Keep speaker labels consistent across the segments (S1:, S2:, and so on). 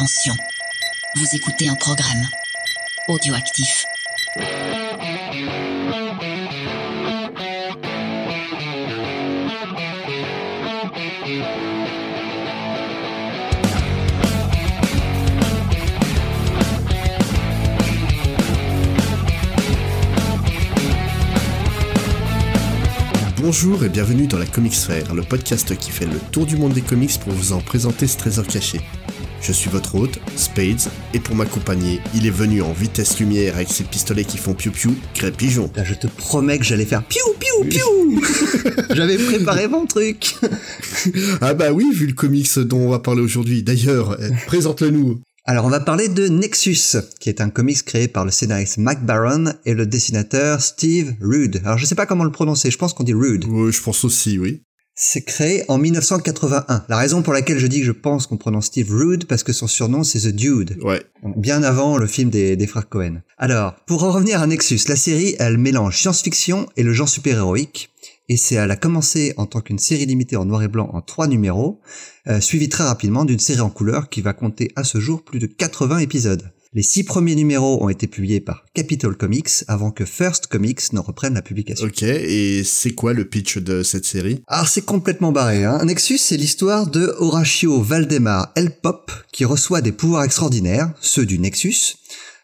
S1: Attention, vous écoutez un programme audioactif.
S2: Bonjour et bienvenue dans la Comics Fair, le podcast qui fait le tour du monde des comics pour vous en présenter ce trésor caché. Je suis votre hôte, Spades, et pour m'accompagner, il est venu en vitesse lumière avec ses pistolets qui font piou-piou, Grey Pigeon.
S3: Je te promets que j'allais faire piou piou piou. J'avais préparé mon truc.
S2: ah bah oui, vu le comics dont on va parler aujourd'hui. D'ailleurs, euh, présente-le nous.
S3: Alors, on va parler de Nexus, qui est un comics créé par le scénariste Mac Baron et le dessinateur Steve Rude. Alors, je sais pas comment le prononcer, je pense qu'on dit Rude.
S2: Oui, je pense aussi, oui.
S3: C'est créé en 1981. La raison pour laquelle je dis que je pense qu'on prononce Steve Rude, parce que son surnom c'est The Dude.
S2: Ouais.
S3: Bien avant le film des, des frères Cohen. Alors, pour en revenir à Nexus, la série, elle mélange science-fiction et le genre super-héroïque. Et c'est, elle a commencé en tant qu'une série limitée en noir et blanc en trois numéros, euh, suivie très rapidement d'une série en couleur qui va compter à ce jour plus de 80 épisodes. Les six premiers numéros ont été publiés par Capitol Comics avant que First Comics ne reprenne la publication.
S2: Ok, et c'est quoi le pitch de cette série?
S3: Alors c'est complètement barré. Hein. Nexus, c'est l'histoire de Horatio Valdemar Elpop qui reçoit des pouvoirs extraordinaires, ceux du Nexus,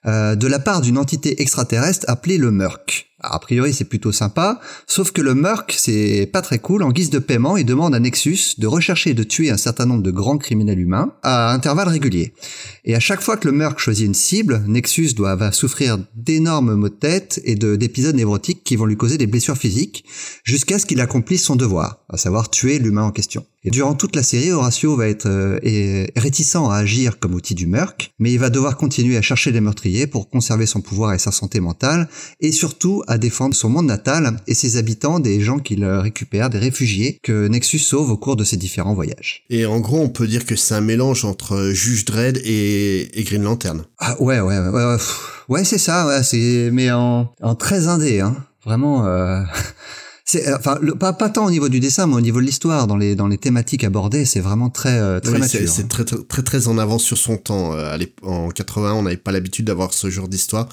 S3: euh, de la part d'une entité extraterrestre appelée le Murk. A priori, c'est plutôt sympa, sauf que le Murk, c'est pas très cool. En guise de paiement, il demande à Nexus de rechercher et de tuer un certain nombre de grands criminels humains à intervalles réguliers. Et à chaque fois que le Murk choisit une cible, Nexus doit souffrir d'énormes maux de tête et de d'épisodes névrotiques qui vont lui causer des blessures physiques, jusqu'à ce qu'il accomplisse son devoir, à savoir tuer l'humain en question. Et durant toute la série, Horatio va être euh, est réticent à agir comme outil du Murk, mais il va devoir continuer à chercher les meurtriers pour conserver son pouvoir et sa santé mentale, et surtout à défendre son monde natal et ses habitants des gens qu'il récupère, des réfugiés que Nexus sauve au cours de ses différents voyages.
S2: Et en gros, on peut dire que c'est un mélange entre Juge Dredd et, et Green Lantern.
S3: Ah ouais, ouais, ouais, ouais, c'est ça, ouais, c'est mais en, en très indé, hein, vraiment. Euh... C'est enfin le, pas pas tant au niveau du dessin, mais au niveau de l'histoire, dans les dans les thématiques abordées, c'est vraiment très euh, très
S2: Oui,
S3: mature.
S2: c'est c'est très, très en avance sur son temps. Euh, en 81, on n'avait pas l'habitude d'avoir ce genre d'histoire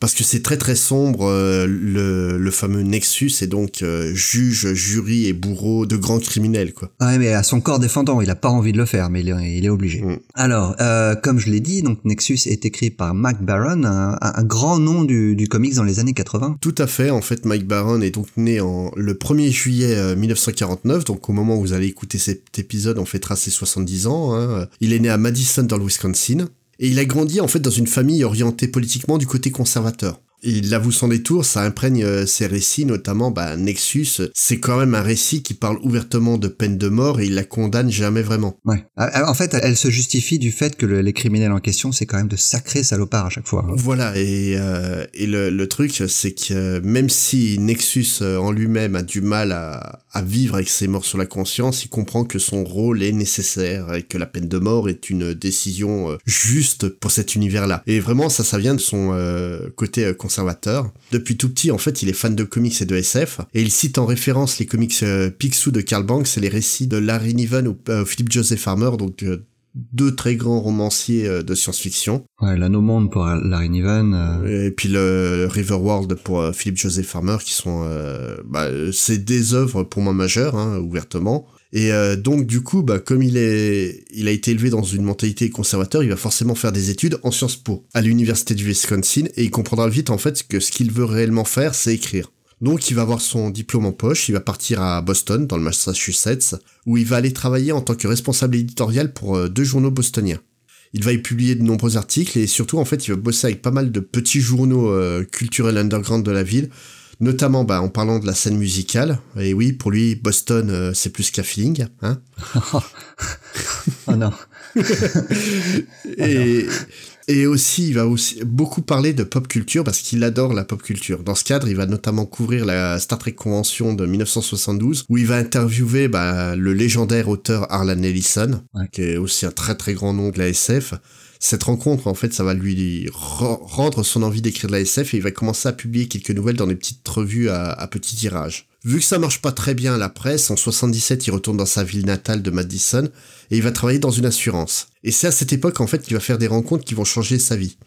S2: parce que c'est très très sombre. euh, le, le fameux Nexus est donc euh, juge, jury et bourreau de grands criminels quoi.
S3: Ouais, mais à son corps défendant, il a pas envie de le faire, mais il est, il est obligé.
S2: Mm.
S3: Alors, euh, comme je l'ai dit, donc Nexus est écrit par Mac Baron, un, un grand nom du, du comics dans les années 80.
S2: Tout à fait. En fait, Mike Baron est donc né en le 1er juillet euh, 1949. Donc au moment où vous allez écouter cet épisode, on fêtera ses 70 ans. hein. Il est né à Madison dans le Wisconsin. Et il a grandi en fait dans une famille orientée politiquement du côté conservateur. Il l'avoue sans détour, ça imprègne euh, ses récits, notamment bah, Nexus. C'est quand même un récit qui parle ouvertement de peine de mort et il la condamne jamais vraiment.
S3: Ouais. Euh, En fait, elle se justifie du fait que le- les criminels en question, c'est quand même de sacrés salopards à chaque fois.
S2: Voilà, et, euh, et le, le truc, c'est que euh, même si Nexus euh, en lui-même a du mal à, à vivre avec ses morts sur la conscience, il comprend que son rôle est nécessaire et que la peine de mort est une décision juste pour cet univers-là. Et vraiment, ça, ça vient de son euh, côté euh, conservateur. Depuis tout petit, en fait, il est fan de comics et de SF, et il cite en référence les comics euh, Picsou de Karl Banks et les récits de Larry Niven ou euh, Philip Joseph Farmer, donc euh, deux très grands romanciers euh, de science-fiction.
S3: Ouais, l'anneau monde pour Larry Niven. euh,
S2: Et puis le Riverworld pour Philip Joseph Farmer, qui sont, euh, bah, c'est des œuvres pour moi majeures, hein, ouvertement. Et euh, donc du coup, bah, comme il a été élevé dans une mentalité conservateur, il va forcément faire des études en Sciences Po à l'université du Wisconsin, et il comprendra vite en fait que ce qu'il veut réellement faire, c'est écrire. Donc il va avoir son diplôme en poche, il va partir à Boston, dans le Massachusetts, où il va aller travailler en tant que responsable éditorial pour euh, deux journaux bostoniens. Il va y publier de nombreux articles et surtout en fait il va bosser avec pas mal de petits journaux euh, culturels underground de la ville, notamment bah, en parlant de la scène musicale. Et oui, pour lui Boston euh, c'est plus qu'un feeling, hein.
S3: Oh non.
S2: et, et aussi, il va aussi beaucoup parler de pop culture parce qu'il adore la pop culture. Dans ce cadre, il va notamment couvrir la Star Trek Convention de 1972 où il va interviewer bah, le légendaire auteur Harlan Ellison,
S3: Ouais.
S2: qui est aussi un très très grand nom de la SF. Cette rencontre, en fait, ça va lui rendre son envie d'écrire de la SF et il va commencer à publier quelques nouvelles dans des petites revues à, petit tirage. Vu que ça marche pas très bien à la presse, en 77, il retourne dans sa ville natale de Madison et il va travailler dans une assurance. Et c'est à cette époque, en fait, qu'il va faire des rencontres qui vont changer sa vie.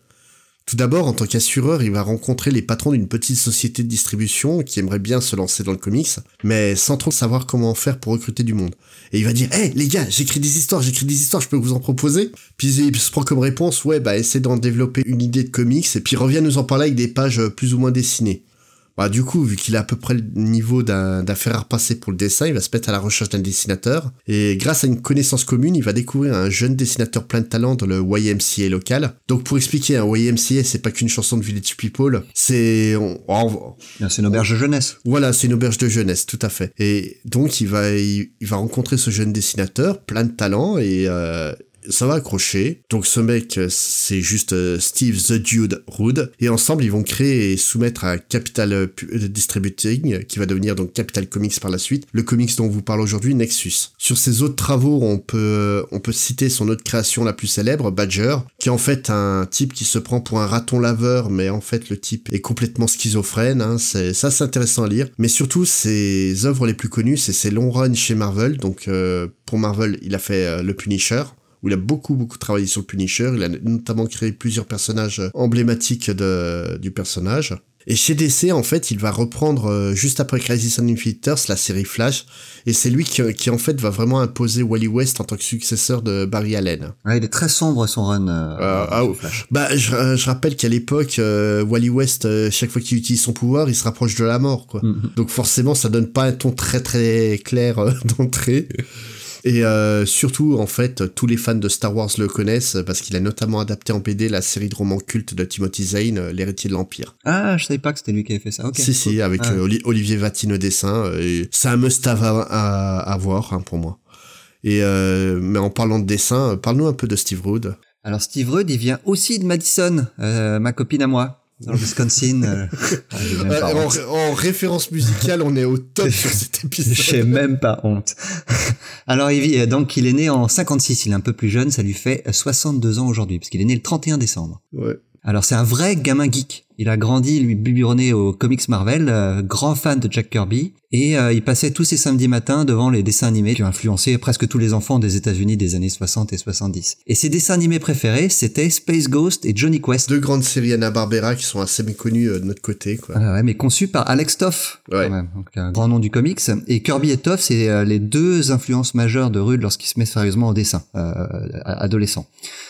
S2: Tout d'abord, en tant qu'assureur, il va rencontrer les patrons d'une petite société de distribution qui aimerait bien se lancer dans le comics, mais sans trop savoir comment faire pour recruter du monde. Et il va dire, hé les gars, j'écris des histoires, j'écris des histoires, je peux vous en proposer Puis il se prend comme réponse, ouais, bah essaie d'en développer une idée de comics, et puis revient nous en parler avec des pages plus ou moins dessinées. Bah, du coup, vu qu'il a à peu près le niveau d'un fer à repasser pour le dessin, il va se mettre à la recherche d'un dessinateur. Et grâce à une connaissance commune, il va découvrir un jeune dessinateur plein de talent dans le YMCA local. Donc pour expliquer, un YMCA, c'est pas qu'une chanson de Village People, c'est...
S3: c'est une auberge de jeunesse.
S2: Voilà, c'est une auberge de jeunesse, tout à fait. Et donc il va, il, va rencontrer ce jeune dessinateur, plein de talent, et... Euh, ça va accrocher. Donc ce mec, c'est juste euh, Steve The Dude Rude. Et ensemble, ils vont créer et soumettre à Capital euh, Distributing, qui va devenir donc Capital Comics par la suite, le comics dont on vous parle aujourd'hui, Nexus. Sur ses autres travaux, on peut, on peut citer son autre création la plus célèbre, Badger, qui est en fait un type qui se prend pour un raton laveur, mais en fait le type est complètement schizophrène. Hein. C'est, ça c'est intéressant à lire. Mais surtout, ses œuvres les plus connues, c'est ses longs runs chez Marvel. Donc euh, pour Marvel, il a fait Le Punisher où il a beaucoup beaucoup travaillé sur le Punisher. Il a notamment créé plusieurs personnages emblématiques de, du personnage. Et chez DC, en fait, il va reprendre euh, juste après Crisis on Infinite Earths la série Flash, et c'est lui qui, qui, en fait va vraiment imposer Wally West en tant que successeur de Barry Allen.
S3: Ouais, il est très sombre son run. Euh,
S2: euh ah, Flash. Bah, je, je rappelle qu'à l'époque, euh, Wally West, chaque fois qu'il utilise son pouvoir, il se rapproche de la mort, quoi. Mm-hmm. Donc forcément, ça donne pas un ton très très clair d'entrée. Et euh, surtout, en fait, tous les fans de Star Wars le connaissent parce qu'il a notamment adapté en BD la série de romans cultes de Timothy Zane, euh, L'héritier de l'Empire.
S3: Ah, je savais pas que c'était lui qui avait fait ça. Ok.
S2: Si, si, avec ah. euh, Olivier Vatine au dessin. C'est un must-have à, à, voir hein, pour moi. Et mais en parlant de dessin, parle-nous un peu de Steve Rude.
S3: Alors Steve Rude, il vient aussi de Madison, ma copine à moi dans le Wisconsin. Euh,
S2: ah, en, référence musicale, on est au top sur cet épisode.
S3: J'ai même pas honte. Alors, il vit, donc, il est né en 56. Il est un peu plus jeune. Ça lui fait 62 ans aujourd'hui, parce qu'il est né le 31 décembre.
S2: Ouais.
S3: Alors, c'est un vrai gamin geek. Il a grandi, lui, biberonné aux comics Marvel, euh, grand fan de Jack Kirby, et euh, il passait tous ses samedis matins devant les dessins animés qui ont influencé presque tous les enfants des États-Unis des années 60 et 70. Et ses dessins animés préférés, c'était Space Ghost et Johnny Quest.
S2: Deux grandes séries Anna-Barbera qui sont assez méconnues euh, de notre côté, quoi.
S3: Ah ouais, mais conçues par Alex Toff,
S2: ouais.
S3: quand même, donc un grand nom du comics. Et Kirby et Toff, c'est les deux influences majeures de Rude lorsqu'il se met sérieusement au dessin, adolescent.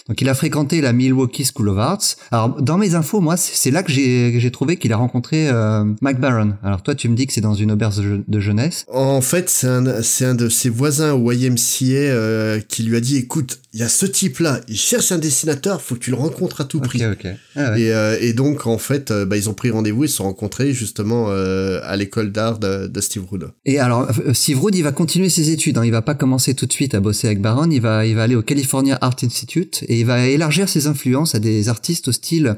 S3: Donc il a fréquenté la Milwaukee School of Arts. Alors dans mes infos, moi, c'est là que j'ai trouvé qu'il a rencontré euh, Mike Barron. Alors toi, tu me dis que c'est dans une auberge de jeunesse.
S2: En fait, c'est un, c'est un de ses voisins au YMCA euh, qui lui a dit, écoute, il y a ce type-là, il cherche un dessinateur, faut que tu le rencontres à tout prix. Ah et, euh, et, donc, en fait, bah, ils ont pris rendez-vous, ils se sont rencontrés justement à l'école d'art de, Steve Rude.
S3: Et alors, Steve Rude, il va continuer ses études. Hein. Il va pas commencer tout de suite à bosser avec Barron. Il va, il va aller au California Art Institute et il va élargir ses influences à des artistes au style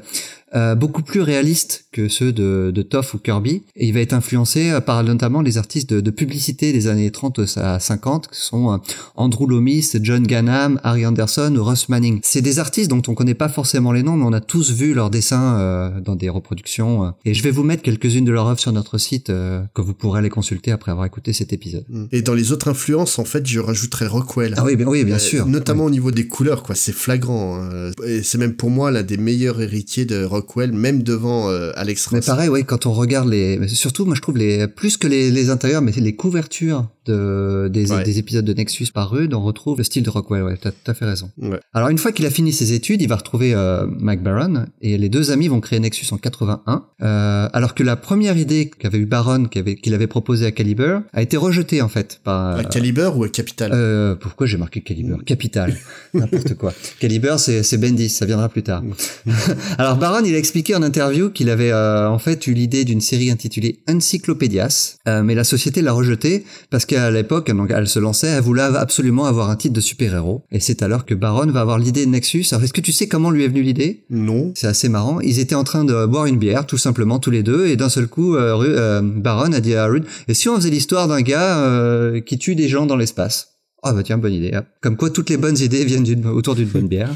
S3: euh, beaucoup plus réalistes que ceux de, de Toff ou Kirby. Et il va être influencé euh, par notamment les artistes de, de, publicité des années 30 à 50, qui sont euh, Andrew Loomis, John Gannam, Harry Anderson ou Russ Manning. C'est des artistes dont on connaît pas forcément les noms, mais on a tous vu leurs dessins euh, dans des reproductions. Et je vais vous mettre quelques-unes de leurs œuvres sur notre site, que vous pourrez aller consulter après avoir écouté cet épisode.
S2: Mm. Et dans les autres influences, en fait, je rajouterais Rockwell.
S3: Ah oui, bien, oui, bien sûr.
S2: Notamment au niveau des couleurs, quoi. C'est flagrant. Hein. Et c'est même pour moi l'un des meilleurs héritiers de Rockwell, même devant euh, Alex Ross.
S3: Mais pareil, oui, quand on regarde les, surtout, moi je trouve les plus que les, les intérieurs, mais les couvertures de, des, des, épisodes de Nexus par Rude, on retrouve le style de Rockwell. Ouais, t'as as fait raison.
S2: Ouais.
S3: Alors une fois qu'il a fini ses études, il va retrouver euh, Mike Baron et les deux amis vont créer Nexus en 81. Euh, alors que la première idée qu'avait eu Baron, qu'il avait, qu'il avait proposée à Caliber, a été rejetée en fait par.
S2: À Caliber ou à Capital?
S3: Euh, Pourquoi j'ai marqué Caliber? Capital, n'importe quoi. Caliber, c'est c'est Bendis, ça viendra plus tard. alors Baron, il a expliqué en interview qu'il avait euh, en fait eu l'idée d'une série intitulée Encyclopédias, euh, mais la société l'a rejetée parce que à l'époque, donc elle se lançait, elle voulait absolument avoir un titre de super-héros. Et c'est alors que Baron va avoir l'idée de Nexus. Alors est-ce que tu sais comment lui est venue l'idée?
S2: Non.
S3: C'est assez marrant. Ils étaient en train de boire une bière, tout simplement, tous les deux, et d'un seul coup, euh, euh Baron a dit à Rude, et si on faisait l'histoire d'un gars euh, qui tue des gens dans l'espace? Ah bah tiens, bonne idée. Comme quoi, toutes les bonnes idées viennent autour d'une bonne bière.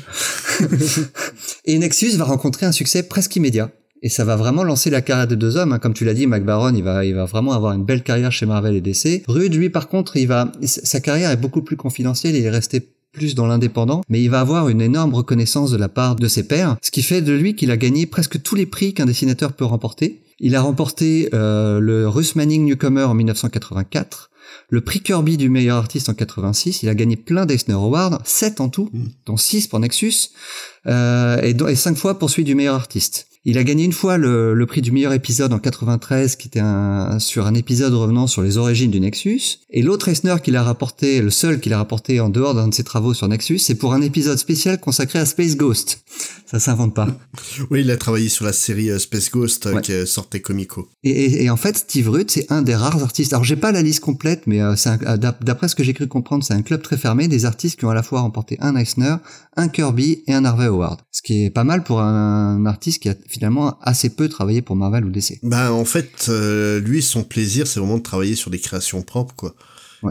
S3: et Nexus va rencontrer un succès presque immédiat. Et ça va vraiment lancer la carrière des deux hommes. Hein. Comme tu l'as dit, Mac Baron, il va, il va vraiment avoir une belle carrière chez Marvel et DC. Rude, lui, par contre, il va, sa carrière est beaucoup plus confidentielle. Il est resté plus dans l'indépendant, mais il va avoir une énorme reconnaissance de la part de ses pairs, ce qui fait de lui qu'il a gagné presque tous les prix qu'un dessinateur peut remporter. Il a remporté euh, le Russ Manning Newcomer en 1984, le prix Kirby du meilleur artiste en 86, il a gagné plein d'Eisner Awards, 7 en tout, mm. dont 6 pour Nexus, euh, et, et 5 fois pour celui du meilleur artiste. Il a gagné une fois le, le, prix du meilleur épisode en 93, qui était un, sur un épisode revenant sur les origines du Nexus. Et l'autre Eisner qu'il a rapporté, le seul qu'il a rapporté en dehors d'un de ses travaux sur Nexus, c'est pour un épisode spécial consacré à Space Ghost. Ça s'invente pas.
S2: oui, il a travaillé sur la série euh, Space Ghost euh, qui sortait Comico.
S3: Et, et, et, en fait, Steve Rudd, c'est un des rares artistes. Alors, j'ai pas la liste complète, mais euh, d'après ce que j'ai cru comprendre, c'est un club très fermé des artistes qui ont à la fois remporté un Eisner, un Kirby et un Harvey Award. Ce qui est pas mal pour un artiste qui a finalement assez peu travaillé pour Marvel ou DC.
S2: Bah en fait, euh, lui son plaisir c'est vraiment de travailler sur des créations propres quoi.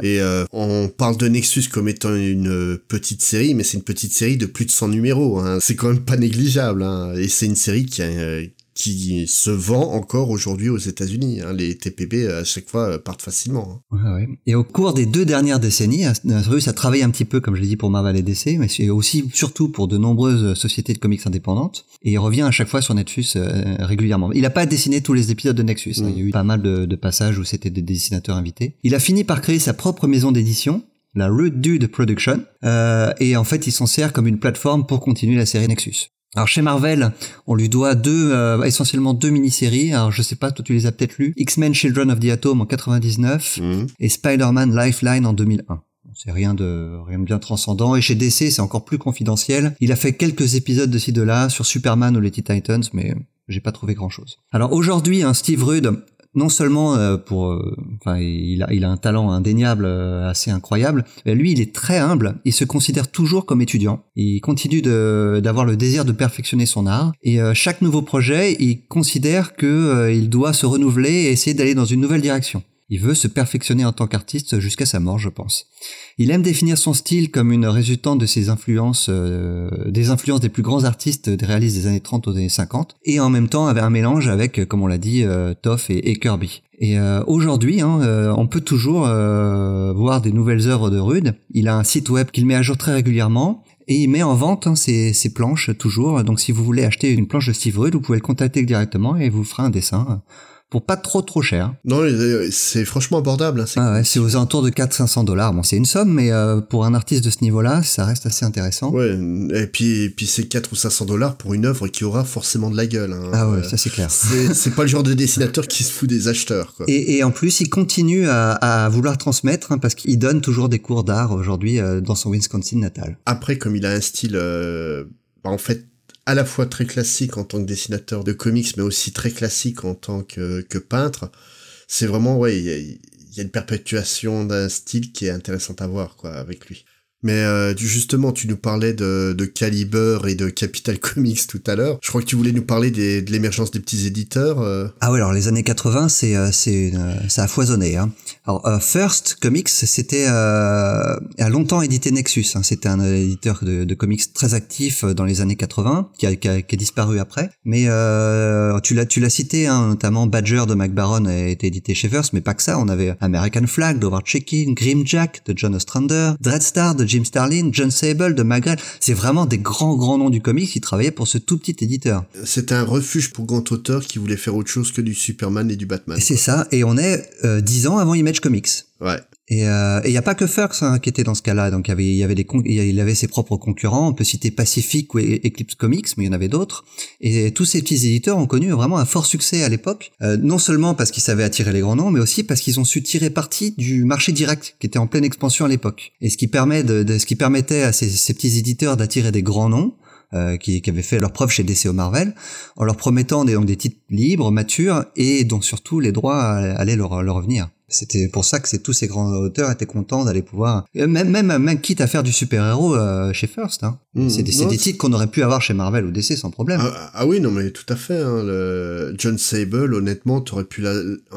S2: Et euh, on parle de Nexus comme étant une petite série, mais c'est une petite série de plus de 100 numéros. Hein. C'est quand même pas négligeable. Hein. Et c'est une série qui a, qui se vend encore aujourd'hui aux États-Unis. Hein. Les TPB à chaque fois partent facilement.
S3: Hein. Ouais, ouais. Et au cours des deux dernières décennies, Russ a travaillé un petit peu, comme je l'ai dit, pour Marvel et DC, mais aussi surtout pour de nombreuses sociétés de comics indépendantes. Et il revient à chaque fois sur Netflix euh, régulièrement. Il n'a pas dessiné tous les épisodes de Nexus. Hein. Mm. Il y a eu pas mal de, de passages où c'était des dessinateurs invités. Il a fini par créer sa propre maison d'édition la Root Dude Production, euh, et en fait il s'en sert comme une plateforme pour continuer la série Nexus. Alors chez Marvel, on lui doit deux, euh, essentiellement deux mini-séries. Alors je sais pas, toi tu les as peut-être lues. X-Men Children of the Atom en 99 mhm. et Spider-Man Lifeline en 2001. C'est rien de rien de bien transcendant. Et chez DC, c'est encore plus confidentiel. Il a fait quelques épisodes de ci de là sur Superman ou les Titans, mais j'ai pas trouvé grand chose. Alors aujourd'hui, un Steve Rudd non seulement euh, pour, euh, enfin, il a, il a un talent indéniable, euh, assez incroyable. Lui, il est très humble. Il se considère toujours comme étudiant. Il continue d'avoir le désir de perfectionner son art. Et chaque nouveau projet, il considère que il doit se renouveler et essayer d'aller dans une nouvelle direction. Il veut se perfectionner en tant qu'artiste jusqu'à sa mort, je pense. Il aime définir son style comme une résultante de ses influences, euh, des influences des plus grands artistes des réalistes des années 30 aux années 50, et en même temps avait un mélange avec, comme on l'a dit, euh, Toff et, Kirby. Et euh, aujourd'hui, hein, on peut toujours voir des nouvelles œuvres de Rude. Il a un site web qu'il met à jour très régulièrement. Et il met en vente hein, ses, planches toujours. Donc si vous voulez acheter une planche de Steve Rude, vous pouvez le contacter directement et vous fera un dessin pour pas trop trop cher.
S2: Non, c'est franchement abordable. Hein,
S3: ah ouais, c'est aux alentours de 400-500 dollars. Bon, c'est une somme, mais euh, pour un artiste de ce niveau-là, ça reste assez intéressant.
S2: Ouais, et puis, et puis c'est 4 ou 500 dollars pour une œuvre qui aura forcément de la gueule. Hein.
S3: Ah ouais, ça c'est clair.
S2: C'est pas le genre de dessinateur qui se fout des acheteurs. Quoi.
S3: Et, et en plus, il continue à, à vouloir transmettre, hein, parce qu'il donne toujours des cours d'art aujourd'hui euh, dans son Wisconsin natal.
S2: Après, comme il a un style... Euh, bah, en fait, à la fois très classique en tant que dessinateur de comics, mais aussi très classique en tant que, peintre. C'est vraiment, ouais, il y a, une perpétuation d'un style qui est intéressante à voir, quoi, avec lui. Mais euh, justement, tu nous parlais de, de Caliber et de Capital Comics tout à l'heure. Je crois que tu voulais nous parler des, de l'émergence des petits éditeurs. Euh.
S3: Ah ouais, alors les années 80, c'est euh, c'est ça a foisonné. Hein. Alors First Comics, c'était a longtemps édité Nexus. Hein. C'était un éditeur de, de, comics très actif dans les années 80, qui a, qui a, qui a disparu après. Mais tu l'as tu l'as cité, hein, notamment Badger de McBaron a été édité chez First, mais pas que ça. On avait American Flag d'Howard Checkin, Grim Jack de John Ostrander, Dreadstar de Jim Starlin, John Sable de Magrel. C'est vraiment des grands, grands noms du comics qui travaillaient pour ce tout petit éditeur.
S2: C'était un refuge pour grands auteurs qui voulaient faire autre chose que du Superman et du Batman.
S3: C'est ça. Et on est euh, dix ans avant Image Comics.
S2: Ouais.
S3: Et il euh, n'y a pas que Furx hein, qui était dans ce cas-là. Donc il y avait, y avait des, il avait ses propres concurrents. On peut citer Pacific ou e-, Eclipse Comics, mais il y en avait d'autres. Et tous ces petits éditeurs ont connu vraiment un fort succès à l'époque, euh, non seulement parce qu'ils savaient attirer les grands noms, mais aussi parce qu'ils ont su tirer parti du marché direct qui était en pleine expansion à l'époque. Et ce qui permet de, ce qui permettait à ces, ces petits éditeurs d'attirer des grands noms. Euh, qui, qui, avaient fait leur preuve chez DC ou Marvel, en leur promettant des, donc des titres libres, matures, et dont surtout les droits allaient leur, leur revenir. C'était pour ça que c'est tous ces grands auteurs étaient contents d'aller pouvoir, euh, même, même, même quitte à faire du super-héros euh, chez First. Hein.
S2: Mmh.
S3: c'est des, titres qu'on aurait pu avoir chez Marvel ou DC sans problème.
S2: Ah, ah oui, non, mais tout à fait. Hein, le John Sable, honnêtement, t'aurais pu la...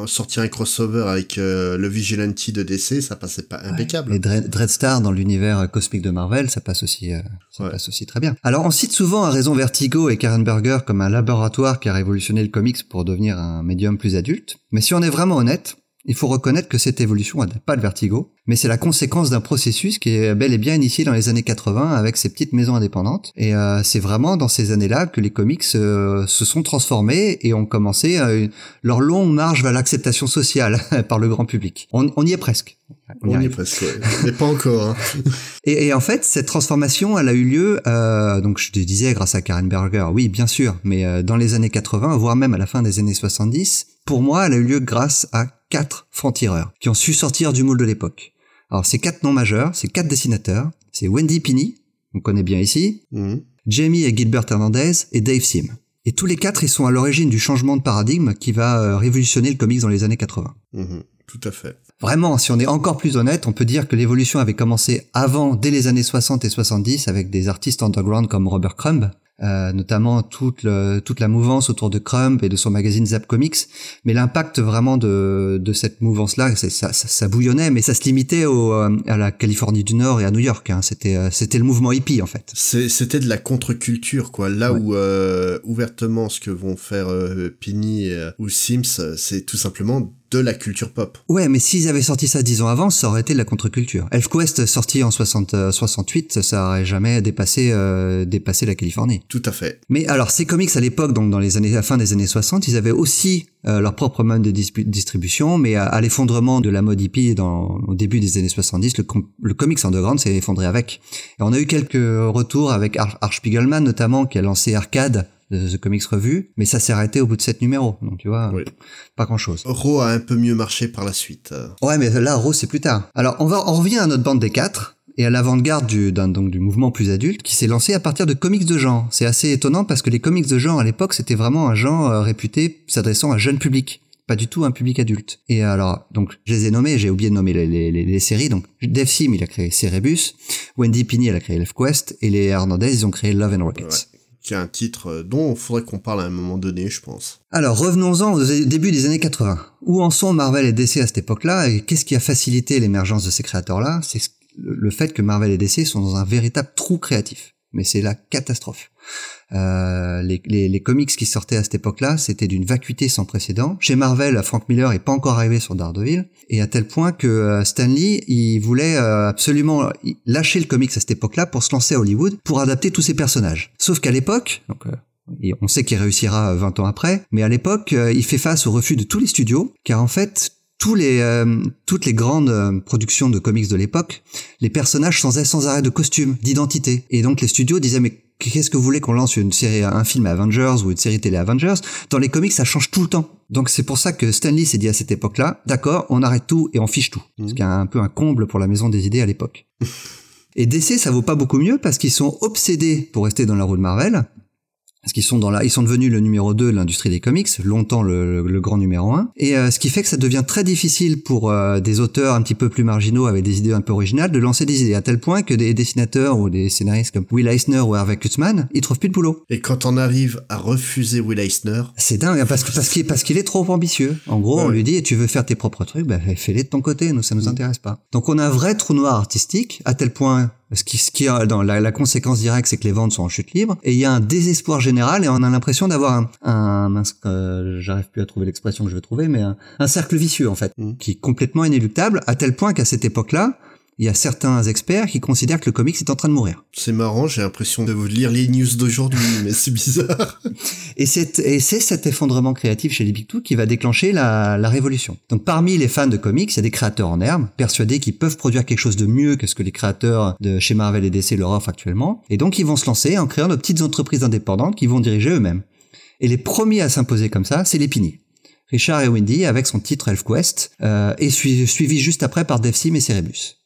S2: sortir un crossover avec euh, le Vigilante de DC, ça passait pas impeccable.
S3: Et Dread, Dreadstar dans l'univers euh, cosmique de Marvel, ça passe aussi, euh, ça
S2: Ouais.
S3: passe aussi très bien. Alors on cite souvent à raison Vertigo et Karen Berger comme un laboratoire qui a révolutionné le comics pour devenir un médium plus adulte. Mais si on est vraiment honnête, il faut reconnaître que cette évolution n'a pas de Vertigo, mais c'est la conséquence d'un processus qui est bel et bien initié dans les années 80 avec ces petites maisons indépendantes. Et euh, c'est vraiment dans ces années-là que les comics euh, se sont transformés et ont commencé euh, leur longue marche vers l'acceptation sociale par le grand public. On, on y est presque.
S2: On y est presque, ouais. mais pas encore. Hein.
S3: Et, et en fait, cette transformation, elle a eu lieu, euh, donc je te disais, grâce à Karen Berger, oui, bien sûr, mais euh, dans les années 80, voire même à la fin des années 70, pour moi, elle a eu lieu grâce à quatre francs-tireurs qui ont su sortir du moule de l'époque. Alors, ces quatre noms majeurs, ces quatre dessinateurs, c'est Wendy Pinney, on connaît bien ici,
S2: Mhm.
S3: Jamie et Gilbert Hernandez et Dave Sim. Et tous les quatre, ils sont à l'origine du changement de paradigme qui va euh, révolutionner le comics dans les années 80.
S2: Mhm. Tout à fait.
S3: Vraiment, si on est encore plus honnête, on peut dire que l'évolution avait commencé avant, dès les années 60 et 70, avec des artistes underground comme Robert Crumb, euh, notamment toute, le- toute la mouvance autour de Crumb et de son magazine Zap Comics. Mais l'impact vraiment de, de cette mouvance-là, c'est- ça, ça, ça bouillonnait, mais ça se limitait au, euh, à la Californie du Nord et à New York. Hein. C'était, euh, c'était le mouvement hippie en fait.
S2: C'était de la contre-culture, quoi. Là
S3: Ouais.
S2: où euh, ouvertement ce que vont faire euh, Pini euh, ou Sims, c'est tout simplement de la culture pop.
S3: Ouais, mais s'ils avaient sorti ça dix ans avant, ça aurait été de la contre-culture. ElfQuest sorti en 60, euh, 68, ça aurait jamais dépassé, euh, dépassé la Californie.
S2: Tout à fait.
S3: Mais alors ces comics à l'époque, donc dans les années, la fin des années 60, ils avaient aussi euh, leur propre mode de dis- distribution, mais à, à l'effondrement de la mode hippie dans, au début des années 70, le, com- le comics underground s'est effondré avec. Et on a eu quelques retours avec Ar Arch Spiegelman notamment, qui a lancé Arcade, de The Comics Revue, mais ça s'est arrêté au bout de sept numéros, donc tu vois,
S2: Oui.
S3: pas grand chose.
S2: Raw a un peu mieux marché par la suite. euh.
S3: Ouais, mais là, Rose, c'est plus tard. Alors, on va, on revient à notre bande des quatre et à l'avant-garde du, donc, du mouvement plus adulte qui s'est lancé à partir de comics de genre. C'est assez étonnant parce que les comics de genre à l'époque, c'était vraiment un genre euh, réputé s'adressant à un jeune public. Pas du tout un public adulte. Et alors, donc, je les ai nommés, j'ai oublié de nommer les, les, les- les séries. Donc, Dave Sim, il a créé Cerebus. Wendy Pinney, elle a créé ElfQuest. Et les Hernandez, ils ont créé Love and Rockets.
S2: Ouais. Qui est un titre euh, dont il faudrait qu'on parle à un moment donné, je pense.
S3: Alors revenons-en au début des années 80. Où en sont Marvel et DC à cette époque-là et qu'est-ce qui a facilité l'émergence de ces créateurs-là? C'est ce- le fait que Marvel et DC sont dans un véritable trou créatif. Mais c'est la catastrophe. Euh, les, les, les comics qui sortaient à cette époque-là, c'était d'une vacuité sans précédent. Chez Marvel, Frank Miller est pas encore arrivé sur Daredevil, et à tel point que euh, Stan Lee, il voulait euh, absolument lâcher le comics à cette époque-là pour se lancer à Hollywood, pour adapter tous ses personnages. Sauf qu'à l'époque, donc on sait qu'il réussira euh, 20 ans après, mais à l'époque, il fait face au refus de tous les studios, car en fait, tous les, toutes les grandes productions de comics de l'époque, les personnages changeaient sans arrêt de costume, d'identité. Et donc les studios disaient, mais qu'est-ce que vous voulez qu'on lance une série, un film Avengers ou une série télé Avengers? Dans les comics, ça change tout le temps. Donc c'est pour ça que Stanley s'est dit à cette époque-là, d'accord, on arrête tout et on fiche tout. Ce qui est un peu un comble pour la maison des idées à l'époque. Et DC, ça vaut pas beaucoup mieux parce qu'ils sont obsédés pour rester dans la roue de Marvel. Parce qu'ils sont dans la, ils sont devenus le numéro 2 de l'industrie des comics, longtemps le, le- le grand numéro 1. Et euh, ce qui fait que ça devient très difficile pour euh, des auteurs un petit peu plus marginaux avec des idées un peu originales de lancer des idées, à tel point que des dessinateurs ou des scénaristes comme Will Eisner ou Harvey Kurtzman, ils trouvent plus de boulot.
S2: Et quand on arrive à refuser Will Eisner,
S3: C'est dingue, hein, parce que parce qu'il parce qu'il est trop ambitieux. En gros, on lui dit tu veux faire tes propres trucs, bah, fais-les de ton côté, nous ça nous intéresse pas. Donc on a un vrai trou noir artistique à tel point ce qui ce qui a dans la, la conséquence directe c'est que les ventes sont en chute libre et il y a un désespoir général et on a l'impression d'avoir un, un mince, euh, j'arrive plus à trouver l'expression que je veux trouver mais un, un cercle vicieux en fait
S2: Mm.
S3: qui est complètement inéluctable à tel point qu'à cette époque-là il y a certains experts qui considèrent que le comics est en train de mourir.
S2: c'est marrant, j'ai l'impression de vous lire les news d'aujourd'hui, mais c'est bizarre.
S3: Et c'est, et c'est cet effondrement créatif chez les Big Two qui va déclencher la, la révolution. Donc parmi les fans de comics, il y a des créateurs en herbe, persuadés qu'ils peuvent produire quelque chose de mieux que ce que les créateurs de chez Marvel et DC leur offrent actuellement. Et donc ils vont se lancer en créant de petites entreprises indépendantes qui vont diriger eux-mêmes. Et les premiers à s'imposer comme ça, c'est les Pini. Richard et Wendy avec son titre ElfQuest, euh, et sui- suivi juste après par Dave Sim et Cerebus.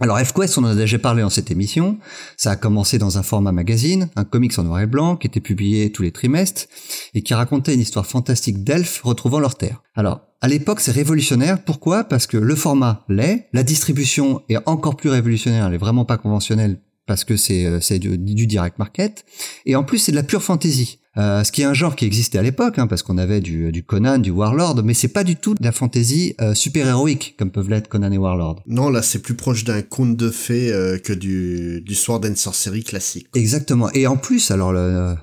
S3: Alors ElfQuest, on en a déjà parlé dans cette émission. Ça a commencé dans un format magazine, un comics en noir et blanc qui était publié tous les trimestres et qui racontait une histoire fantastique d'elfes retrouvant leur terre. Alors, à l'époque, c'est révolutionnaire. Pourquoi? Parce que le format l'est, la distribution est encore plus révolutionnaire, elle est vraiment pas conventionnelle parce que c'est euh, du, du direct market et en plus c'est de la pure fantasy. Euh, ce qui est un genre qui existait à l'époque, hein, parce qu'on avait du, du, Conan, du Warlord, mais c'est pas du tout de la fantasy euh, super héroïque comme peuvent l'être Conan et Warlord.
S2: Non, là c'est plus proche d'un conte de fées euh, que du, du Sword and Sorcery classique.
S3: Exactement. Et en plus, alors le,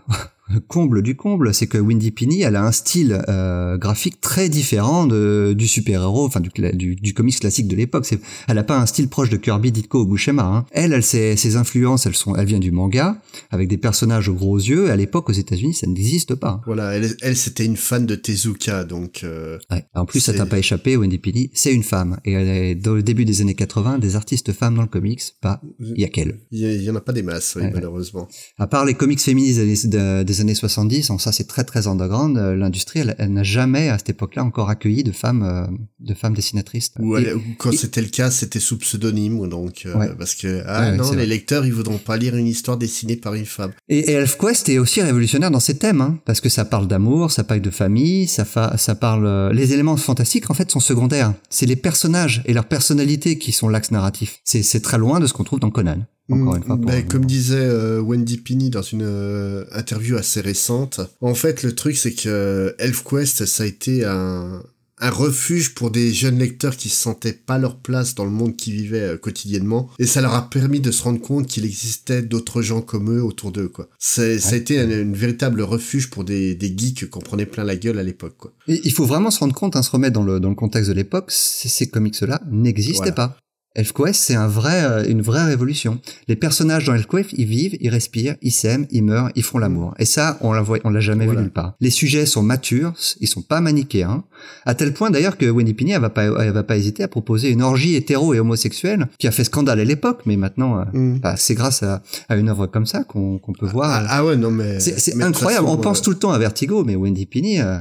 S3: comble du comble, c'est que Wendy Pini, elle a un style euh, graphique très différent de, du super-héros, enfin du, du, du, comics classique de l'époque. Elle a pas un style proche de Kirby, Ditko ou Buscema. Hein. Elle, elle ses, ses, influences, elles sont, elle vient du manga, avec des personnages aux gros yeux. À l'époque, aux États-Unis, ça n'existe pas.
S2: Voilà, elle, elle c'était une fan de Tezuka, donc. Euh,
S3: ouais. En plus, ça t'a pas échappé, Wendy Pini, c'est une femme, et elle est dans le début des années 80, des artistes femmes dans le comics, pas il y a qu'elle.
S2: Il y, en a pas des masses, oui, ouais, malheureusement.
S3: À part les comics féministes des, des années 70, ça c'est très très underground, euh, l'industrie elle, elle n'a jamais à cette époque-là encore accueilli de femmes euh, de femmes dessinatrices.
S2: Ou, et, ou quand c'était le cas, c'était sous pseudonyme donc euh, parce que ah ouais, non, les vrai. lecteurs ils voudront pas lire une histoire dessinée par une femme.
S3: Et, et ElfQuest est aussi révolutionnaire dans ses thèmes hein, parce que ça parle d'amour, ça parle de famille, ça fa ça parle les éléments fantastiques en fait sont secondaires. C'est les personnages et leur personnalité qui sont l'axe narratif. C'est très loin de ce qu'on trouve dans Conan. Encore une fois,
S2: ben, comme disait euh, Wendy Pini dans une euh, interview assez récente, en fait le truc c'est que ElfQuest ça a été un, un refuge pour des jeunes lecteurs qui se sentaient pas leur place dans le monde qu'ils vivaient euh, quotidiennement et ça leur a permis de se rendre compte qu'il existait d'autres gens comme eux autour d'eux quoi. C'est ouais. ça a été un, une véritable refuge pour des, des geeks qu'on prenait plein la gueule à l'époque quoi.
S3: Et il faut vraiment se rendre compte, hein, se remettre dans le dans le contexte de l'époque, ces comics là n'existaient voilà. pas. ElfQuest, c'est un vrai, euh, une vraie révolution. Les personnages dans ElfQuest, ils vivent, ils respirent, ils s'aiment, ils meurent, ils font l'amour. Et ça, on l'a, on l'a jamais voilà. vu nulle part. Les sujets sont matures, ils sont pas manichéens. À tel point d'ailleurs que Wendy Pini, elle va pas, elle va pas hésiter à proposer une orgie hétéro et homosexuelle qui a fait scandale à l'époque, mais maintenant, mm. bah, c'est grâce à, à, une œuvre comme ça qu'on, qu'on peut voir.
S2: Ah, ah, ouais, non mais.
S3: C'est, c'est incroyable. Façon, on pense tout le temps à Vertigo, mais Wendy Pini. Euh,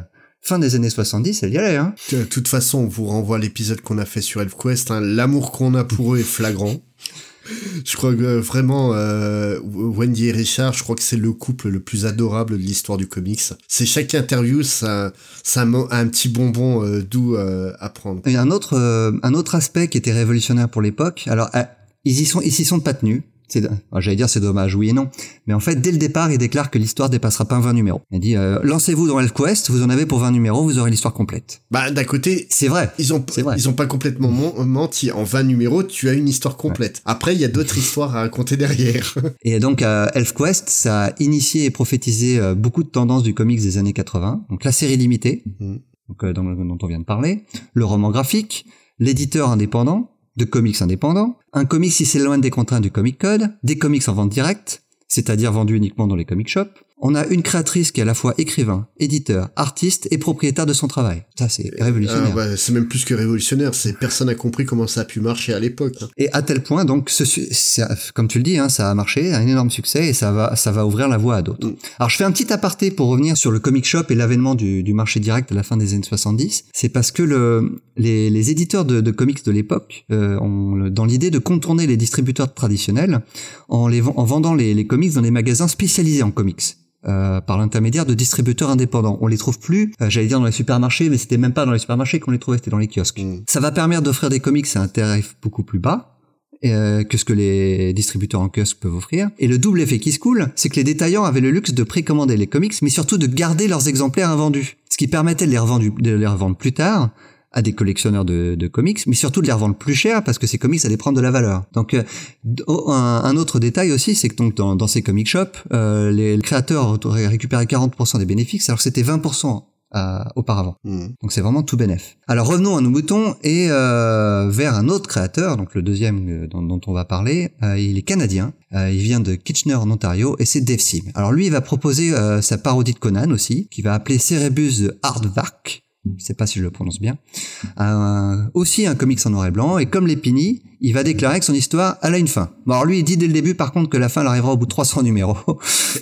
S3: fin des années 70, elle y allait. Hein.
S2: De toute façon, on vous renvoie l'épisode qu'on a fait sur ElfQuest. Hein. L'amour qu'on a pour eux est flagrant. Je crois que euh, vraiment, euh, Wendy et Richard, je crois que c'est le couple le plus adorable de l'histoire du comics. C'est chaque interview, ça, ça a un petit bonbon euh, doux euh, à prendre.
S3: Et un autre, euh, un autre aspect qui était révolutionnaire pour l'époque. Alors, euh, ils y sont, ils s'y sont pas tenus j'allais dire c'est dommage oui et non. Mais en fait dès le départ il déclare que l'histoire dépassera pas 20 numéros. Il dit euh, lancez-vous dans ElfQuest vous en avez pour 20 numéros vous aurez l'histoire complète.
S2: Bah d'un côté
S3: c'est vrai.
S2: ils ont
S3: vrai.
S2: ils ont pas complètement menti. En 20 numéros tu as une histoire complète. Ouais. après il y a d'autres histoires à raconter derrière.
S3: Et donc euh, ElfQuest ça a initié et prophétisé euh, beaucoup de tendances du comics des années 80 donc la série limitée. Mmh. donc, euh, dont, dont on vient de parler. Le roman graphique. L'éditeur indépendant de comics indépendants, un comics qui s'éloigne des contraintes du comic code, des comics en vente directe, c'est-à-dire vendus uniquement dans les comic shops, on a une créatrice qui est à la fois écrivain, éditeur, artiste et propriétaire de son travail. Ça, c'est révolutionnaire.
S2: Ah, bah, c'est même plus que révolutionnaire. C'est personne n'a compris comment ça a pu marcher à l'époque. Hein.
S3: Et à tel point, donc, ce, comme tu le dis, hein, ça a marché, un énorme succès et ça va, ça va ouvrir la voie à d'autres. Mm. Alors, je fais un petit aparté pour revenir sur le comic shop et l'avènement du, du, marché direct à la fin des années 70. C'est parce que le, les, les éditeurs de, de, comics de l'époque euh, ont dans l'idée de contourner les distributeurs traditionnels en, les, en vendant les, les comics dans des magasins spécialisés en comics. Euh, par l'intermédiaire de distributeurs indépendants. On les trouve plus, euh, j'allais dire dans les supermarchés, mais c'était même pas dans les supermarchés qu'on les trouvait, c'était dans les kiosques. Mmh. Ça va permettre d'offrir des comics à un tarif beaucoup plus bas. Euh, que ce que les distributeurs en kiosque peuvent offrir. Et le double effet qui se coule, c'est que les détaillants avaient le luxe de précommander les comics, mais surtout de garder leurs exemplaires invendus. Ce qui permettait de les, revendre, de les revendre plus tard, à des collectionneurs de, de, comics, mais surtout de les revendre plus cher parce que ces comics allaient prendre de la valeur. Donc euh, un, un, autre détail aussi, c'est que donc dans, dans ces comic shops, euh, les créateurs récupéraient 40% des bénéfices alors que c'était 20% euh, auparavant. Mmh. Donc c'est vraiment tout bénéf. Alors revenons à nos moutons et euh, vers un autre créateur, donc le deuxième euh, dont, dont on va parler. Euh, il est canadien, euh, il vient de Kitchener en Ontario et c'est Dave Sim. Alors lui, il va proposer sa parodie de Conan aussi, qui va appeler Cerebus Hardvark je sais pas si je le prononce bien, euh, aussi un comics en noir et blanc, et comme Lépini, il va déclarer que son histoire, elle a une fin. Bon, alors lui, il dit dès le début, par contre, que la fin, elle arrivera au bout de 300 numéros.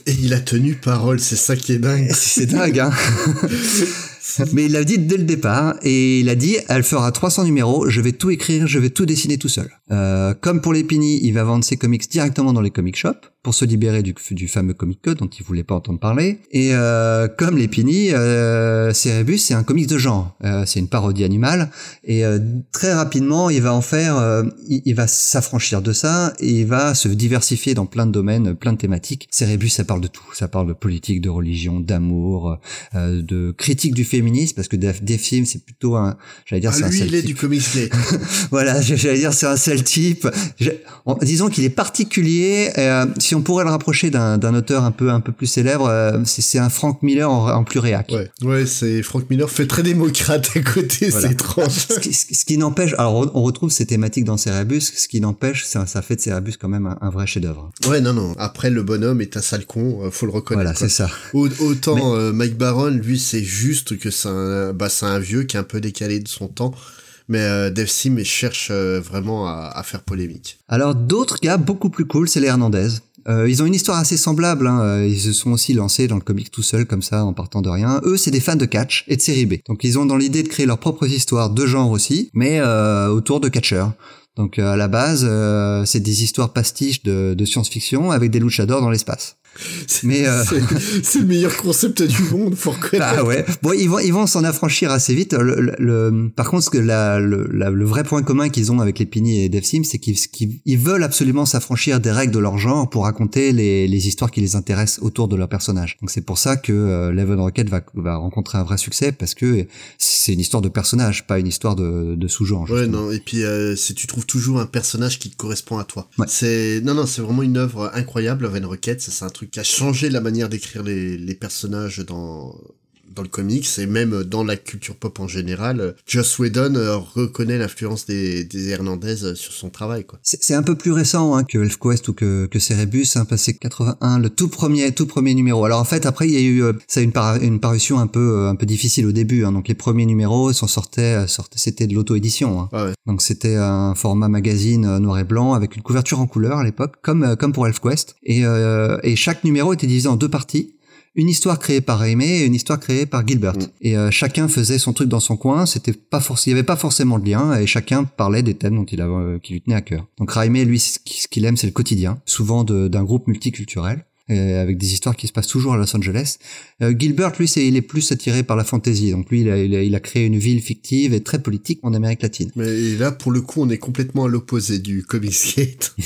S2: Et il a tenu parole, c'est ça qui est dingue.
S3: C'est dingue, hein Mais il l'a dit dès le départ et il a dit elle fera 300 numéros, je vais tout écrire, je vais tout dessiner tout seul. Euh, comme pour Lépini, il va vendre ses comics directement dans les comic shops pour se libérer du, fameux comic code dont il voulait pas entendre parler. Et euh, comme Lépini, euh, Cerebus c'est un comics de genre, euh, c'est une parodie animale et euh, très rapidement il va en faire, euh, il, il, va s'affranchir de ça et il va se diversifier dans plein de domaines, plein de thématiques. Cerebus ça parle de tout, ça parle de politique, de religion, d'amour, euh, de critique du féminisme parce que des films c'est plutôt un, j'allais dire
S2: ah,
S3: c'est un
S2: lui il est
S3: type.
S2: du comics gay.
S3: voilà, j'allais dire c'est un seul type. En, disons qu'il est particulier. Euh, si on pourrait le rapprocher d'un auteur un peu un peu plus célèbre, euh, c'est un Frank Miller en, en plus réac.
S2: Ouais, ouais, c'est Frank Miller fait très démocrate à côté,
S3: Voilà.
S2: c'est étrange.
S3: Ce qui, ce qui n'empêche, alors on retrouve ces thématiques dans Cerebus, ce qui n'empêche, ça, ça fait de Cerebus quand même un, un vrai chef-d'œuvre.
S2: Ouais, non, non. Après, le bonhomme est un sale con, euh, faut le reconnaître.
S3: Voilà,
S2: quoi.
S3: c'est ça.
S2: Au- Autant euh, Mike Baron, lui, c'est juste que c'est un, bah, un vieux qui est un peu décalé de son temps. Mais euh, Dave Sim cherche euh, vraiment à, à faire polémique.
S3: Alors d'autres gars beaucoup plus cool, c'est les Hernandez. Euh, ils ont une histoire assez semblable. Hein. euh, Ils se sont aussi lancés dans le comic tout seuls comme ça en partant de rien. Eux, c'est des fans de catch et de série B. Donc ils ont dans l'idée de créer leurs propres histoires de genre aussi, mais euh, autour de catcheurs. Donc euh, à la base, euh, c'est des histoires pastiches de, de science-fiction avec des luchadors dans l'espace. Mais, euh,
S2: C'est- le meilleur concept du monde, faut reconnaître.
S3: Ah ouais. Bon, ils vont ils vont s'en affranchir assez vite. Le, le- le- par contre, ce que la, le, la- le vrai point commun qu'ils ont avec les Pini et Dev Sim, c'est qu'ils qu'ils- ils veulent absolument s'affranchir des règles de leur genre pour raconter les, les histoires qui les intéressent autour de leur personnage. Donc c'est pour ça que euh, Leven Rocket va, va rencontrer un vrai succès parce que c'est une histoire de personnage, pas une histoire de, de sous-genre.
S2: Ouais, non, et puis euh, si tu trouves toujours un personnage qui te correspond à toi.
S3: Ouais.
S2: C'est non, non, c'est vraiment une œuvre incroyable, Love and Rocket. Ça, C'est un truc qui a changé la manière d'écrire les, les personnages dans dans le comics et même dans la culture pop en général. Joss Whedon euh, reconnaît l'influence des, des Hernandez sur son travail, quoi.
S3: C'est un peu plus récent hein, que ElfQuest ou que, que Cerebus, hein, c'est 81, le tout premier, tout premier numéro. Alors en fait, après, il y a eu, euh, ça a eu une, par- une parution un peu, euh, un peu difficile au début. Hein, donc les premiers numéros s'en sortaient, sortaient c'était de l'auto-édition. Hein.
S2: Ah ouais.
S3: Donc c'était un format magazine noir et blanc avec une couverture en couleur à l'époque, comme comme pour ElfQuest. Et, euh, et chaque numéro était divisé en deux parties. Une histoire créée par Raimé et une histoire créée par Gilbert.
S2: Mm.
S3: Et euh, chacun faisait son truc dans son coin. C'était pas forcément, il y avait pas forcément de lien et chacun parlait des thèmes dont il avait, euh, qui lui tenaient à cœur. Donc Raimé, lui, ce qui- ce qu'il aime, c'est le quotidien, souvent d'un groupe multiculturel. Euh, avec des histoires qui se passent toujours à Los Angeles. Euh, Gilbert, lui, c'est, il est plus attiré par la fantasy. Donc lui, il a, il a, il a créé une ville fictive et très politique en Amérique latine.
S2: Mais là, pour le coup, on est complètement à l'opposé du Comics Gate.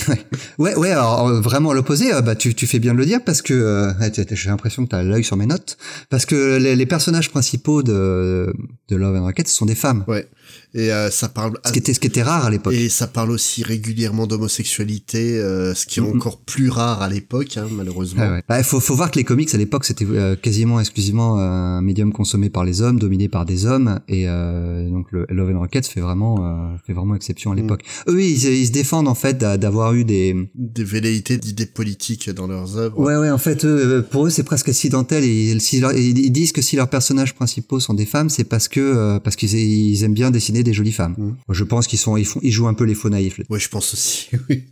S3: Ouais, ouais, alors euh, vraiment à l'opposé, bah tu, tu fais bien de le dire parce que euh, j'ai l'impression que t'as l'œil sur mes notes parce que les, les personnages principaux de de Love and Rocket ce sont des femmes,
S2: ouais. Et euh, ça parle
S3: ce qui était ce qui était rare à l'époque.
S2: Et ça parle aussi régulièrement d'homosexualité, euh, ce qui est
S3: Mhm.
S2: encore plus rare à l'époque, hein, malheureusement.
S3: Ouais, ouais. Bah, faut, faut voir que les comics à l'époque c'était euh, quasiment exclusivement un médium consommé par les hommes, dominé par des hommes, et euh, donc le Love and Rockets fait vraiment euh, fait vraiment exception à l'époque. Eux, ils, ils se défendent en fait d'a- d'avoir eu des
S2: Des velléités d'idées politiques dans leurs œuvres.
S3: Ouais, ouais, en fait, eux, pour eux, c'est presque accidentel. Et si leur- ils disent que si leurs personnages principaux sont des femmes, c'est parce que euh, parce qu'ils ils aiment bien dessiner des jolies femmes.
S2: Mhm.
S3: Je pense qu'ils sont, ils font, ils jouent un peu les faux naïfs.
S2: Ouais, je pense aussi, oui.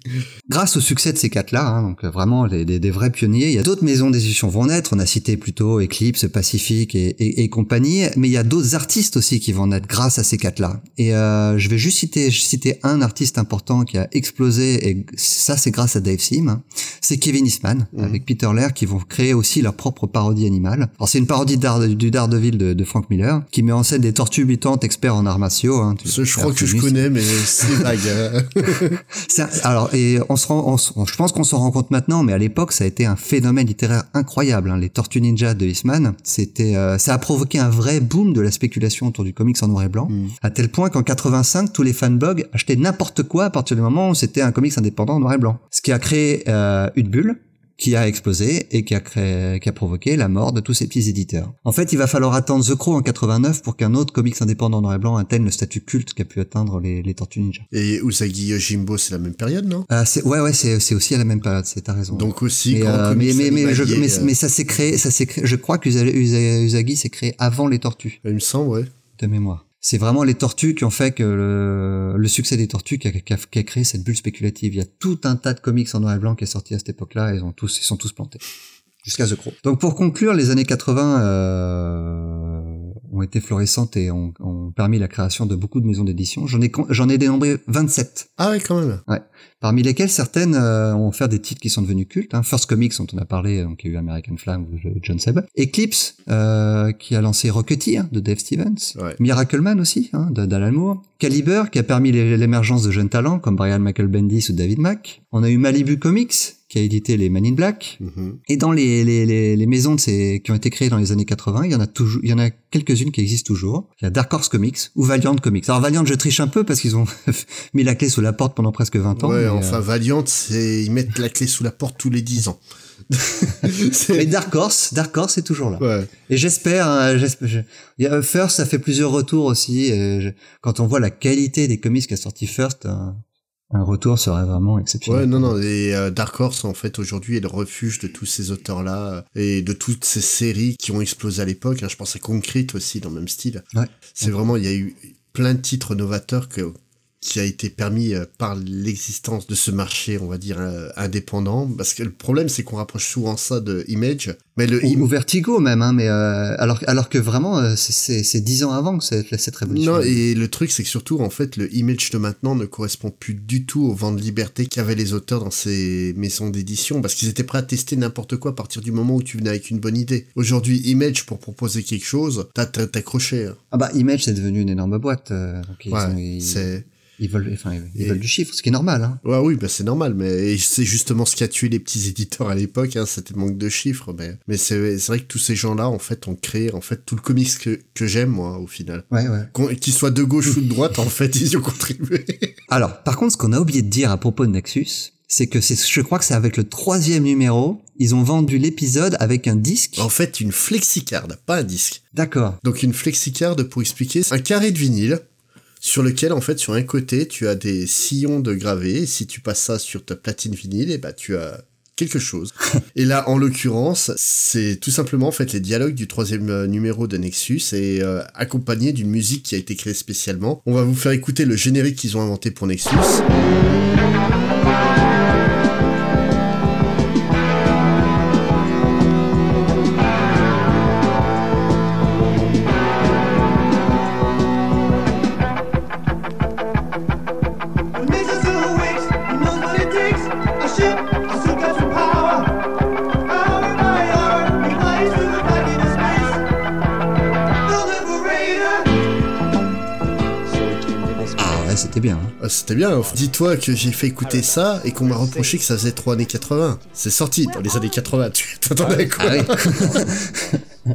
S3: Grâce au succès de ces quatre-là, hein, donc euh, vraiment des, des, des vrais pionniers. Il y a d'autres maisons d'édition vont naître. On a cité plutôt Eclipse, Pacific et, et, et compagnie, mais il y a d'autres artistes aussi qui vont naître grâce à ces quatre-là. Et euh, je vais juste citer, citer un artiste important qui a explosé, et ça c'est grâce à Dave Sim. hein. C'est Kevin Eastman
S2: Mhm.
S3: avec Peter Laird qui vont créer aussi leur propre parodie animale. Alors c'est une parodie du Daredevil de, de Frank Miller qui met en scène des tortues mutantes experts en arts martiaux. Hein. Tu-
S2: je crois que je connais, mais c'est vague. hein.
S3: Alors, et on se rend, on je pense qu'on s'en rend compte maintenant, mais à l'époque, ça a été un phénomène littéraire incroyable. hein. Les Tortues Ninja de Eastman, c'était, euh, ça a provoqué un vrai boom de la spéculation autour du comics en noir et blanc,
S2: Mm.
S3: à tel point qu'en 85, tous les fanbogs achetaient n'importe quoi à partir du moment où c'était un comics indépendant en noir et blanc. Ce qui a créé euh, une bulle qui a explosé et qui a créé, qui a provoqué la mort de tous ces petits éditeurs. En fait, il va falloir attendre The Crow en 89 pour qu'un autre comics indépendant en noir et blanc atteigne le statut culte qu'a pu atteindre les, les Tortues Ninja.
S2: Et Usagi Yojimbo, c'est la même période, non?
S3: C'est ouais ouais c'est aussi à la même période c'est t'as raison
S2: Donc aussi,
S3: mais,
S2: grand
S3: euh,
S2: comics
S3: mais, mais, mais, je- mais,
S2: euh,
S3: mais ça s'est créé ça s'est créé je crois que Usa- Usa- Usagi s'est créé avant les tortues
S2: il me semble, ouais.
S3: de mémoire c'est vraiment les tortues qui ont fait que le, succès des tortues qui a, qui créé cette bulle spéculative. Il y a tout un tas de comics en noir et blanc qui est sorti à cette époque-là ils ont tous ils sont tous plantés. Jusqu'à The Crow. Donc pour conclure les années 80 euh, ont été florissantes et ont, ont permis la création de beaucoup de maisons d'édition. J'en ai, j'en ai dénombré 27.
S2: Ah ouais, quand même.
S3: Parmi lesquelles certaines euh, ont fait des titres qui sont devenus cultes. Hein. First Comics, dont on a parlé, donc il y a eu American Flag de John Seb. Eclipse, euh, qui a lancé Rocketeer de Dave Stevens.
S2: Ouais.
S3: Miracleman aussi, hein, de- d'Alan Moore. Caliber, qui a permis l'é- l'émergence de jeunes talents comme Brian Michael Bendis ou David Mack. On a eu Malibu Comics, qui a édité les Men in Black.
S2: Mhm.
S3: Et dans les, les, les, les maisons de ces, qui ont été créées dans les années 80, il y en a toujours, il y en a quelques-unes qui existent toujours. Il y a Dark Horse Comics ou Valiant Comics. Alors Valiant, je triche un peu parce qu'ils ont mis la clé sous la porte pendant presque 20 ans.
S2: ouais,
S3: mais,
S2: enfin,
S3: euh,
S2: Valiant, c'est ils mettent la clé sous la porte tous les 10 ans.
S3: Mais Dark Horse, Dark Horse est toujours là.
S2: ouais.
S3: Et j'espère, hein, j'espère- je- il y a First, ça fait plusieurs retours aussi. je- quand on voit la qualité des comics qu'a sorti First, un, un retour serait vraiment exceptionnel.
S2: Ouais, non, non, et euh, Dark Horse, en fait, aujourd'hui, est le refuge de tous ces auteurs-là euh, et de toutes ces séries qui ont explosé à l'époque. hein. Je pense à Concrete aussi, dans le même style.
S3: Ouais.
S2: C'est vraiment, il y a eu plein de titres novateurs que, qui a été permis euh, par l'existence de ce marché, on va dire, euh, indépendant. Parce que le problème, c'est qu'on rapproche souvent ça de Image. Mais le
S3: Ou, ou Vertigo même, hein, mais euh, alors, alors que vraiment, c'est- dix ans avant que cette, cette révolution.
S2: Non, et le truc, c'est que surtout, en fait, le image de maintenant ne correspond plus du tout au vent de liberté qu'avaient les auteurs dans ces maisons d'édition, parce qu'ils étaient prêts à tester n'importe quoi à partir du moment où tu venais avec une bonne idée. Aujourd'hui, Image, pour proposer quelque chose, t'as t'as- t'as accroché. hein.
S3: Ah bah Image c'est devenu une énorme boîte. euh, donc ils,
S2: Ouais,
S3: ont- ils,
S2: c'est...
S3: ils veulent, enfin ils
S2: Et-
S3: veulent du chiffre, ce qui est normal. Hein.
S2: Ouais, oui, bah c'est normal, mais c'est justement ce qui a tué les petits éditeurs à l'époque, hein, c'était le manque de chiffres, mais, mais c'est vrai que tous ces gens-là, en fait, ont créé, en fait, tout le comics que, que j'aime, moi, au final.
S3: Ouais, ouais.
S2: Qu'ils soient de gauche ou de droite, en fait, ils y ont contribué.
S3: Alors, par contre, ce qu'on a oublié de dire à propos de Nexus, c'est que c'est, je crois que c'est avec le troisième numéro, ils ont vendu l'épisode avec un disque.
S2: en fait, une flexicard, pas un disque.
S3: D'accord.
S2: Donc une flexicard, pour expliquer, c'est un carré de vinyle sur lequel en fait sur un côté tu as des sillons de gravé et si tu passes ça sur ta platine vinyle et bah tu as quelque chose. et là en l'occurrence c'est tout simplement en fait les dialogues du troisième euh, numéro de Nexus et euh, accompagné d'une musique qui a été créée spécialement. On va vous faire écouter le générique qu'ils ont inventé pour Nexus.
S3: C'était bien. hein.
S2: Ah, C'était bien. Dis-toi que j'ai fait écouter ça et qu'on m'a reproché que ça faisait trop années 80. C'est sorti dans les années 80. Tu t'attendais à quoi?
S3: Ah oui.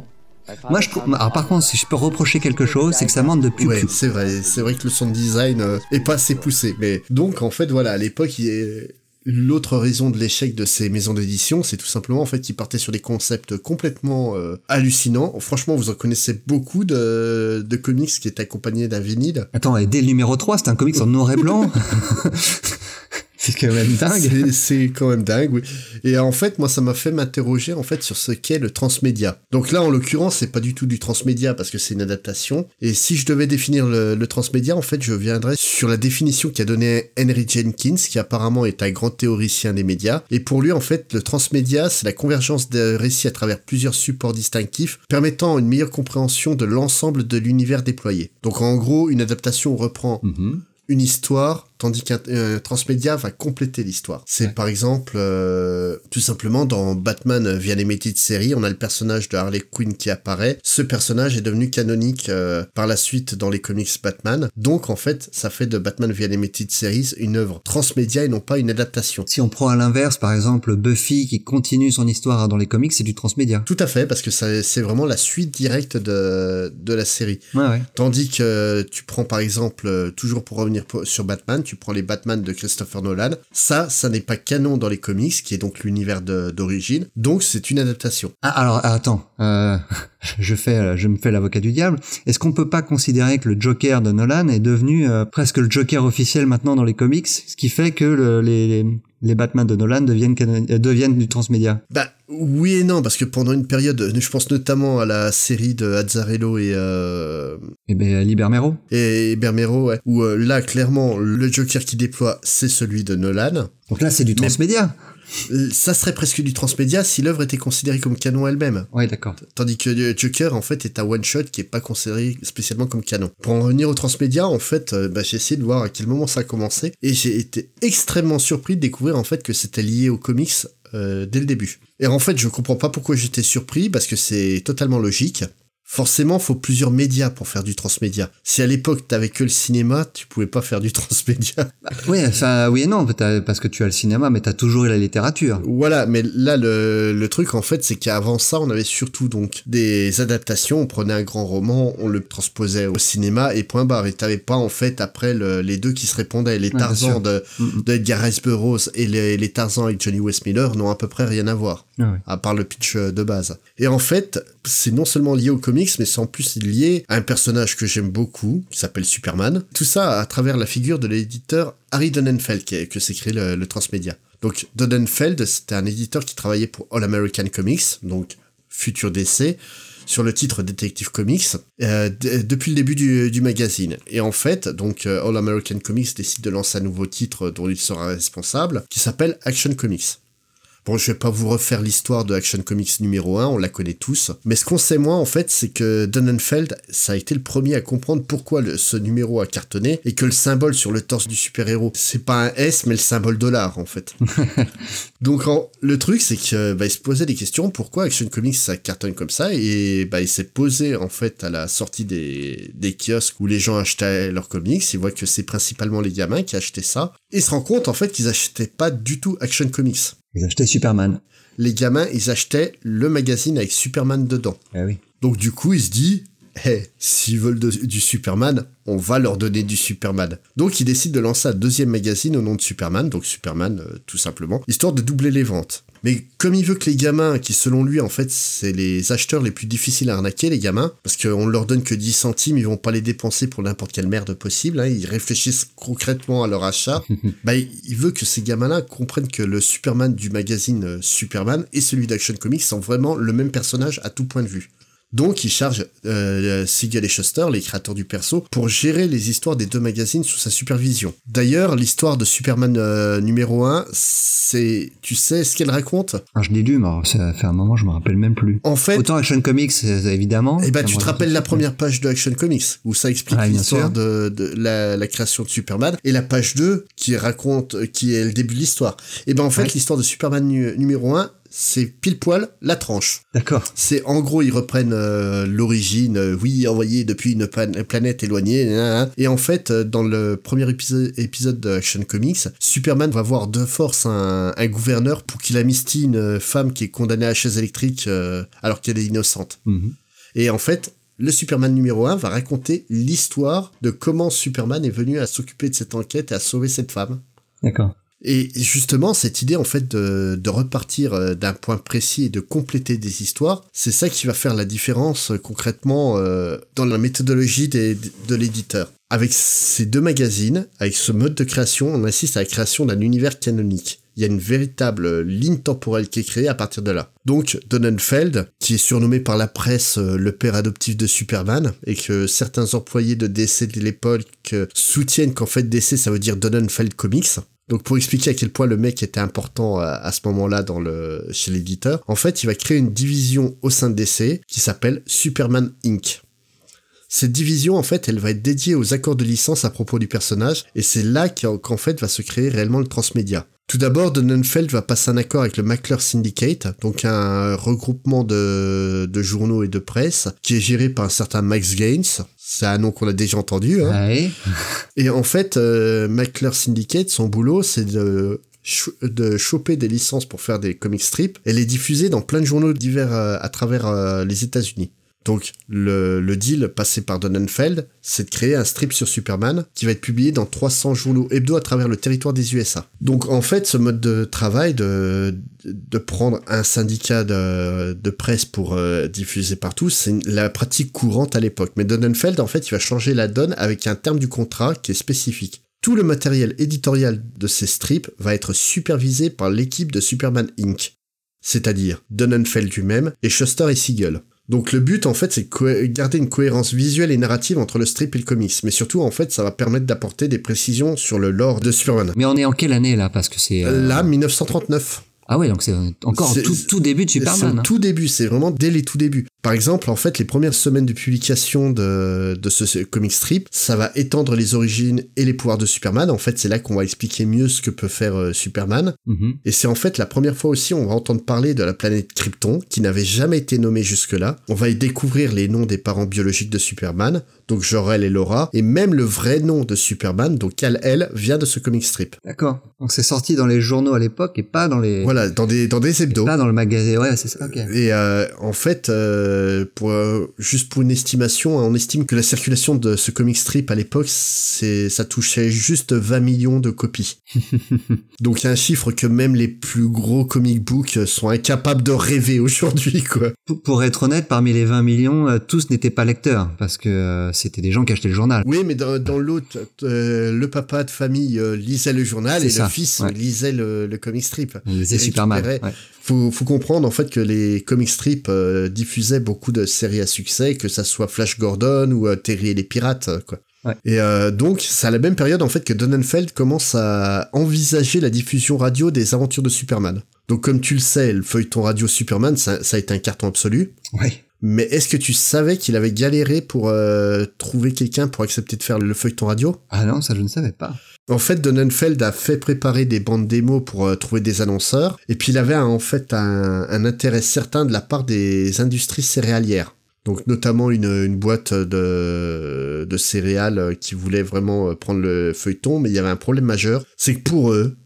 S3: Moi, je trouve. Alors, par contre, si je peux reprocher quelque chose, c'est que ça manque de plus
S2: Ouais, c'est vrai. C'est vrai que le sound design euh, est pas assez poussé. Mais donc, en fait, voilà, à l'époque, il est... L'autre raison de l'échec de ces maisons d'édition, c'est tout simplement en fait qu'ils partaient sur des concepts complètement euh, hallucinants. Franchement, vous en connaissez beaucoup de, de comics qui étaient accompagnés d'un vinyle.
S3: Attends, et dès le numéro 3, c'est un comics en noir et blanc? c'est quand même dingue.
S2: C'est- quand même dingue, oui. Et en fait, moi, ça m'a fait m'interroger en fait sur ce qu'est le transmédia. Donc là, en l'occurrence, c'est pas du tout du transmédia parce que c'est une adaptation. Et si je devais définir le, le transmédia, en fait, je viendrais sur la définition qu'a donnée Henry Jenkins, qui apparemment est un grand théoricien des médias. Et pour lui, en fait, le transmédia, c'est la convergence de récits à travers plusieurs supports distinctifs, permettant une meilleure compréhension de l'ensemble de l'univers déployé. Donc en gros, une adaptation reprend
S3: Mhm.
S2: une histoire, tandis qu'un euh, transmédia va compléter l'histoire. C'est
S3: Ouais.
S2: par exemple, euh, tout simplement, dans Batman euh, via Limited Series, on a le personnage de Harley Quinn qui apparaît. Ce personnage est devenu canonique euh, par la suite dans les comics Batman. Donc, en fait, ça fait de Batman via Limited Series une œuvre transmédia et non pas une adaptation.
S3: Si on prend à l'inverse, par exemple, Buffy qui continue son histoire dans les comics, c'est du transmédia.
S2: Tout à fait, parce que c'est vraiment la suite directe de, de la série.
S3: Ouais, ouais.
S2: Tandis que tu prends par exemple, toujours pour revenir sur Batman, tu prends les Batman de Christopher Nolan. Ça, ça n'est pas canon dans les comics, qui est donc l'univers d'origine. Donc c'est une adaptation.
S3: Ah, alors, attends, euh, je fais, je me fais l'avocat du diable. Est-ce qu'on peut pas considérer que le Joker de Nolan est devenu euh, presque le Joker officiel maintenant dans les comics, ce qui fait que le- les, les Batman de Nolan deviennent, euh, deviennent du transmédia
S2: Bah oui et non, parce que pendant une période, je pense notamment à la série de Azzarello et, euh,
S3: Eh ben, Libermero.
S2: et Bermero, ouais, où euh, là clairement le Joker qui déploie c'est celui de Nolan.
S3: Donc là, c'est du transmédia.
S2: Ça serait presque du transmédia si l'œuvre était considérée comme canon elle-même.
S3: Ouais, d'accord.
S2: Tandis que euh, Joker, en fait, est un one-shot qui est pas considéré spécialement comme canon. Pour en revenir au transmédia, en fait, euh, bah, j'ai essayé de voir à quel moment ça a commencé, et j'ai été extrêmement surpris de découvrir, en fait, que c'était lié aux comics euh, dès le début. Et en fait, je comprends pas pourquoi j'étais surpris, parce que c'est totalement logique. Forcément, faut plusieurs médias pour faire du transmédia. Si à l'époque t'avais que le cinéma, tu pouvais pas faire du transmédia.
S3: Enfin, oui et non, parce que tu as le cinéma, mais t'as toujours eu la littérature.
S2: Voilà, mais là le, le truc en fait, c'est qu'avant ça, on avait surtout donc des adaptations. On prenait un grand roman, on le transposait au cinéma et point barre. Et t'avais pas en fait après le- les deux qui se répondaient. Les Tarzans de,
S3: Mm, mm.
S2: de Edgar Rice Burroughs et les, les Tarzans avec Johnny West Miller n'ont à peu près rien à voir.
S3: Ah
S2: à part le pitch euh, de base. Et en fait, c'est non seulement lié aux comics, mais c'est en plus lié à un personnage que j'aime beaucoup, qui s'appelle Superman. Tout ça à travers la figure de l'éditeur Harry Donenfeld, qui que s'écrit le, le transmédia. Donc Donenfeld, c'était un éditeur qui travaillait pour All American Comics, donc futur DC, sur le titre Detective Comics, euh, depuis le début du, du magazine. Et en fait, donc euh, All American Comics décide de lancer un nouveau titre dont il sera responsable, qui s'appelle Action Comics. Bon, je vais pas vous refaire l'histoire de Action Comics numéro 1, on la connaît tous. Mais ce qu'on sait moins, en fait, c'est que Donenfeld, ça a été le premier à comprendre pourquoi le- ce numéro a cartonné et que le symbole sur le torse du super-héros, c'est pas un S, mais le symbole dollar, en fait. Donc, en- le truc, c'est que, bah, il se posait des questions, pourquoi Action Comics, ça cartonne comme ça, et, bah, il s'est posé, en fait, à la sortie des, des kiosques où les gens achetaient leurs comics, il voit que c'est principalement les gamins qui achetaient ça, et il se rend compte, en fait, qu'ils achetaient pas du tout Action Comics
S3: Ils achetaient Superman.
S2: les gamins, ils achetaient le magazine avec Superman dedans.
S3: Ah oui.
S2: Donc du coup, il se dit, hé, s'ils veulent de- du Superman, on va leur donner du Superman. Donc il décide de lancer un deuxième magazine au nom de Superman, donc Superman euh, tout simplement, histoire de doubler les ventes. Mais comme il veut que les gamins, qui selon lui en fait c'est les acheteurs les plus difficiles à arnaquer, les gamins, parce qu'on leur donne que 10 centimes, ils vont pas les dépenser pour n'importe quelle merde possible, hein, ils réfléchissent concrètement à leur achat, bah, il veut que ces gamins-là comprennent que le Superman du magazine euh, Superman et celui d'Action Comics sont vraiment le même personnage à tout point de vue. Donc, il charge euh, Siegel et Shuster, les créateurs du perso, pour gérer les histoires des deux magazines sous sa supervision. D'ailleurs, l'histoire de Superman euh, numéro 1, c'est... Tu sais ce qu'elle raconte?
S3: Ah, je l'ai lu, mais ça fait un moment, je me rappelle même plus.
S2: En fait,
S3: Autant Action Comics, euh, évidemment.
S2: eh ben, tu te rappelles la première page de Action Comics, où ça explique
S3: Ah,
S2: l'histoire de, de la, la création de Superman, et la page 2, qui raconte, qui est le début de l'histoire. Et ben, en fait,
S3: Ouais.
S2: l'histoire de Superman nu- numéro 1, c'est pile poil la tranche.
S3: D'accord.
S2: C'est en gros ils reprennent euh, l'origine, euh, oui envoyé depuis une planète éloignée, et en fait euh, dans le premier épisode, épisode de Action Comics, Superman va voir de force un, un gouverneur pour qu'il amnistie une femme qui est condamnée à la chaise électrique euh, alors qu'elle est innocente.
S3: Mhm.
S2: Et en fait le Superman numéro 1 va raconter l'histoire de comment Superman est venu à s'occuper de cette enquête et à sauver cette femme.
S3: D'accord.
S2: Et justement, cette idée en fait de, repartir euh, d'un point précis et de compléter des histoires, c'est ça qui va faire la différence euh, concrètement euh, dans la méthodologie de l'éditeur. Avec ces deux magazines, avec ce mode de création, on assiste à la création d'un univers canonique. Il y a une véritable ligne temporelle qui est créée à partir de là. Donc, Donenfeld, qui est surnommé par la presse le père adoptif de Superman, et que certains employés de DC de l'époque soutiennent qu'en fait DC ça veut dire Donenfeld Comics, donc pour expliquer à quel point le mec était important à, ce moment-là chez l'éditeur, en fait, il va créer une division au sein de DC qui s'appelle Superman Inc. Cette division, en fait, elle va être dédiée aux accords de licence à propos du personnage, et c'est là qu'en fait va se créer réellement le transmédia. Tout d'abord, Donenfeld va passer un accord avec le McClure Syndicate, donc un regroupement de journaux et de presse, qui est géré par un certain Max Gaines. C'est un nom qu'on a déjà entendu. Hein. Et en fait, euh, McClure Syndicate, son boulot, c'est de, de choper des licences pour faire des comic strips et les diffuser dans plein de journaux divers euh, à travers euh, les États-Unis. Donc, le, deal passé par Donenfeld, c'est de créer un strip sur Superman qui va être publié dans 300 journaux hebdo à travers le territoire des USA. Donc, en fait, ce mode de travail de, prendre un syndicat de, presse pour euh, diffuser partout, c'est la pratique courante à l'époque. Mais Donenfeld, en fait, il va changer la donne avec un terme du contrat qui est spécifique. Tout le matériel éditorial de ces strips va être supervisé par l'équipe de Superman Inc. C'est-à-dire Donenfeld lui-même et Shuster et Siegel. Donc le but en fait c'est de garder une cohérence visuelle et narrative entre le strip et le comics, mais surtout en fait ça va permettre d'apporter des précisions sur le lore de Superman.
S3: Mais on est en quelle année là? Parce que c'est. euh,
S2: Là, 1939.
S3: Ah ouais, donc c'est encore tout, tout début de
S2: C'est
S3: Superman. hein.
S2: tout début, c'est vraiment dès les tout débuts. Par exemple, en fait, les premières semaines de publication de, de ce, ce comic strip, ça va étendre les origines et les pouvoirs de Superman. En fait, c'est là qu'on va expliquer mieux ce que peut faire euh, Superman.
S3: Mhm.
S2: Et c'est en fait la première fois aussi on va entendre parler de la planète Krypton, qui n'avait jamais été nommée jusque-là. On va y découvrir les noms des parents biologiques de Superman, donc Jor-El et Laura, et même le vrai nom de Superman, donc Kal-El, vient de ce comic strip.
S3: D'accord. Donc c'est sorti dans les journaux à l'époque et pas dans les.
S2: Voilà, dans des, dans des hebdos.
S3: Pas dans le magasin. Ouais, c'est ça.
S2: Et euh, en fait, euh, pour, euh, juste pour une estimation, hein, on estime que la circulation de ce comic strip à l'époque, c'est ça touchait juste 20 millions de copies. Donc il y a un chiffre que même les plus gros comic books sont incapables de rêver aujourd'hui, quoi.
S3: Pour- Pour être honnête, parmi les 20 millions, euh, tous n'étaient pas lecteurs parce que euh, c'était des gens qui achetaient le journal.
S2: Oui, mais dans, dans l'autre, euh, le papa de famille euh, lisait le journal et
S3: ça,
S2: le fils
S3: ouais.
S2: lisait le, le comic strip.
S3: On disait
S2: Et
S3: Superman. ouais.
S2: Faut, faut comprendre en fait que les comic strips euh, diffusaient beaucoup de séries à succès, que ça soit Flash Gordon ou euh, Terry et les pirates, quoi.
S3: Ouais.
S2: Et euh, donc, c'est à la même période en fait que Donenfeld commence à envisager la diffusion radio des aventures de Superman. Donc, comme tu le sais, le feuilleton radio Superman, ça, ça a été un carton absolu.
S3: Ouais.
S2: Mais est-ce que tu savais qu'il avait galéré pour euh, trouver quelqu'un pour accepter de faire le feuilleton radio?
S3: Ah non, ça je ne savais pas.
S2: en fait, Donenfeld a fait préparer des bandes démos pour euh, trouver des annonceurs, et puis il avait un- en fait un, un intérêt certain de la part des industries céréalières. Donc notamment une, une boîte de, de céréales euh, qui voulait vraiment prendre le feuilleton, mais il y avait un problème majeur, c'est que pour eux,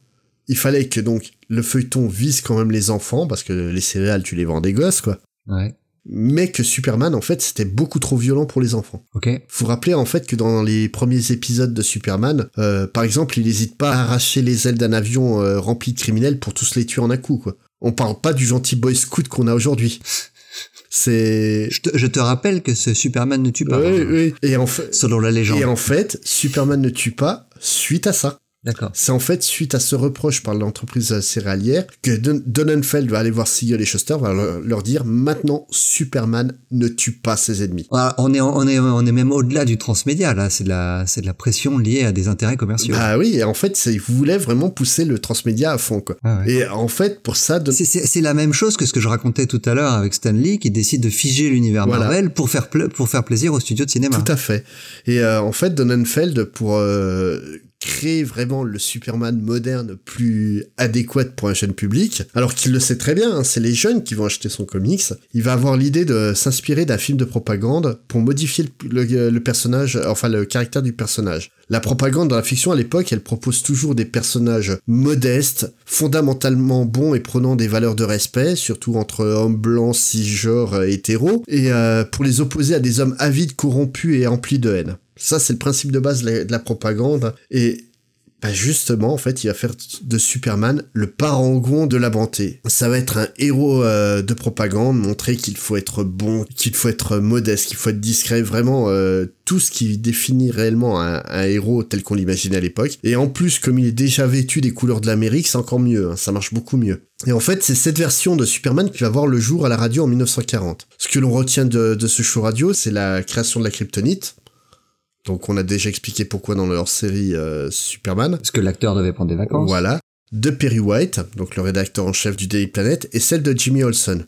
S2: il fallait que donc le feuilleton vise quand même les enfants, parce que les céréales tu les vends des gosses quoi,
S3: Ouais.
S2: Mais que Superman en fait c'était beaucoup trop violent pour les enfants.
S3: Ok.
S2: Faut rappeler en fait que dans les premiers épisodes de Superman, euh, par exemple, il n'hésite pas à arracher les ailes d'un avion euh, rempli de criminels pour tous les tuer en un coup, quoi. On parle pas du gentil boy scout qu'on a aujourd'hui. C'est...
S3: Je te, je te rappelle que ce Superman ne tue pas.
S2: Oui,
S3: hein,
S2: oui. Et en fait,
S3: Selon la légende.
S2: et en fait, Superman ne tue pas suite à ça.
S3: D'accord.
S2: C'est en fait suite à ce reproche par l'entreprise céréalière que Don- Donenfeld va aller voir Siegel et Schuster, va leur, leur dire maintenant Superman ne tue pas ses ennemis.
S3: Ah, on est on est on est même au-delà du transmédia là. C'est de la c'est de la pression liée à des intérêts commerciaux.
S2: Ah oui, et en fait, ils voulaient vraiment pousser le transmédia à fond, quoi.
S3: Ah ouais.
S2: Et en fait, pour ça, Don-
S3: C'est- la même chose que ce que je racontais tout à l'heure avec Stan Lee qui décide de figer l'univers
S2: Voilà.
S3: Marvel pour faire pour faire plaisir aux studios de cinéma.
S2: tout à fait. Et euh, en fait, Donenfeld, pour euh, créer vraiment le Superman moderne plus adéquat pour un jeune public, alors qu'il le sait très bien, hein, c'est les jeunes qui vont acheter son comics, il va avoir l'idée de s'inspirer d'un film de propagande pour modifier le, personnage, enfin le caractère du personnage. La propagande dans la fiction à l'époque, elle propose toujours des personnages modestes, fondamentalement bons et prenant des valeurs de respect, surtout entre hommes blancs, cisgenres, euh, hétéros, et euh, pour les opposer à des hommes avides, corrompus et emplis de haine. Ça, c'est le principe de base de la, de la propagande. Et bah justement, en fait, il va faire de Superman le parangon de la bonté. Ça va être un héros euh, de propagande, montrer qu'il faut être bon, qu'il faut être modeste, qu'il faut être discret, vraiment euh, tout ce qui définit réellement un, un héros tel qu'on l'imaginait à l'époque. Et en plus, comme il est déjà vêtu des couleurs de l'Amérique, c'est encore mieux, hein, ça marche beaucoup mieux. Et en fait, c'est cette version de Superman qui va voir le jour à la radio en 1940. Ce que l'on retient de, de ce show radio, c'est la création de la kryptonite. Donc on a déjà expliqué pourquoi dans leur série euh, Superman.
S3: Parce que l'acteur devait prendre des vacances.
S2: Voilà. De Perry White, donc le rédacteur en chef du Daily Planet, et celle de Jimmy Olsen.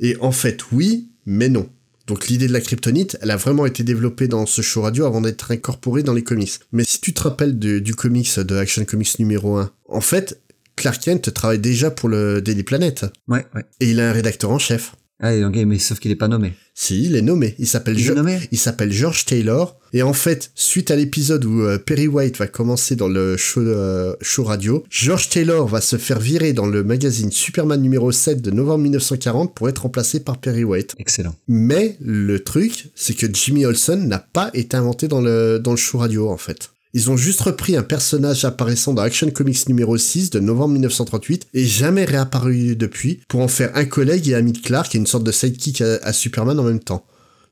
S2: Et en fait, oui, mais non. Donc l'idée de la kryptonite, elle a vraiment été développée dans ce show radio avant d'être incorporée dans les comics. Mais si tu te rappelles du, du comics de Action Comics numéro 1, en fait, Clark Kent travaille déjà pour le Daily Planet.
S3: Ouais, ouais.
S2: Et il a un rédacteur en chef.
S3: Ah, mais sauf qu'il est pas nommé.
S2: Si, il est nommé. Il s'appelle
S3: Il est
S2: Jo-
S3: nommé
S2: il s'appelle George Taylor. Et en fait, suite à l'épisode où euh, Perry White va commencer dans le show, euh, show radio, George Taylor va se faire virer dans le magazine Superman numéro 7 de novembre 1940 pour être remplacé par Perry White.
S3: Excellent.
S2: Mais le truc, c'est que Jimmy Olsen n'a pas été inventé dans le, dans le show radio, en fait. Ils ont juste repris un personnage apparaissant dans Action Comics numéro 6 de novembre 1938 et jamais réapparu depuis pour en faire un collègue et ami de Clark et une sorte de sidekick à, Superman en même temps.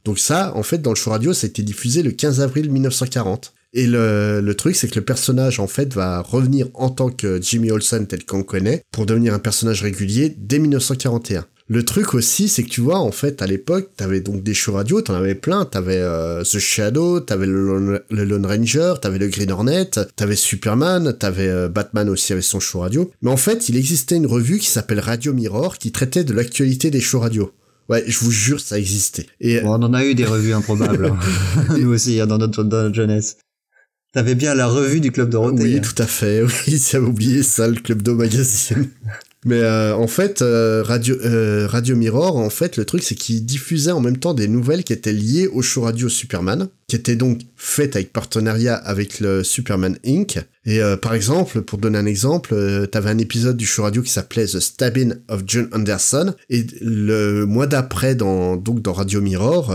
S2: Donc ça, en fait, dans le show radio, ça a été diffusé le 15 avril 1940. Et le, le truc, c'est que le personnage, en fait, va revenir en tant que Jimmy Olsen tel qu'on le connaît, pour devenir un personnage régulier dès 1941. Le truc aussi, c'est que tu vois, en fait, à l'époque, t'avais donc des shows radio, t'en avais plein. T'avais euh, The Shadow, t'avais le, Lone- le Lone Ranger, t'avais le Green Hornet, t'avais Superman, t'avais euh, Batman aussi avec son show radio. Mais en fait, il existait une revue qui s'appelle Radio Mirror qui traitait de l'actualité des shows radio. Ouais, je vous jure, ça existait. Et
S3: Bon, on en a eu des revues improbables. hein. Nous aussi, hein, dans, notre, dans notre jeunesse. T'avais bien la revue du Club Dorothée.
S2: Oui,
S3: hein.
S2: tout à fait. Oui, j'avais oublié ça, le Club d'eau magazine. Mais euh, en fait, euh, Radio, euh, Radio Mirror, en fait, le truc, c'est qu'il diffusait en même temps des nouvelles qui étaient liées au show radio Superman, qui étaient donc faites avec partenariat avec le Superman Inc. Et par exemple, pour donner un exemple, t'avais un épisode du show radio qui s'appelait The Stabbing of John Anderson, et le mois d'après, donc dans Radio Mirror,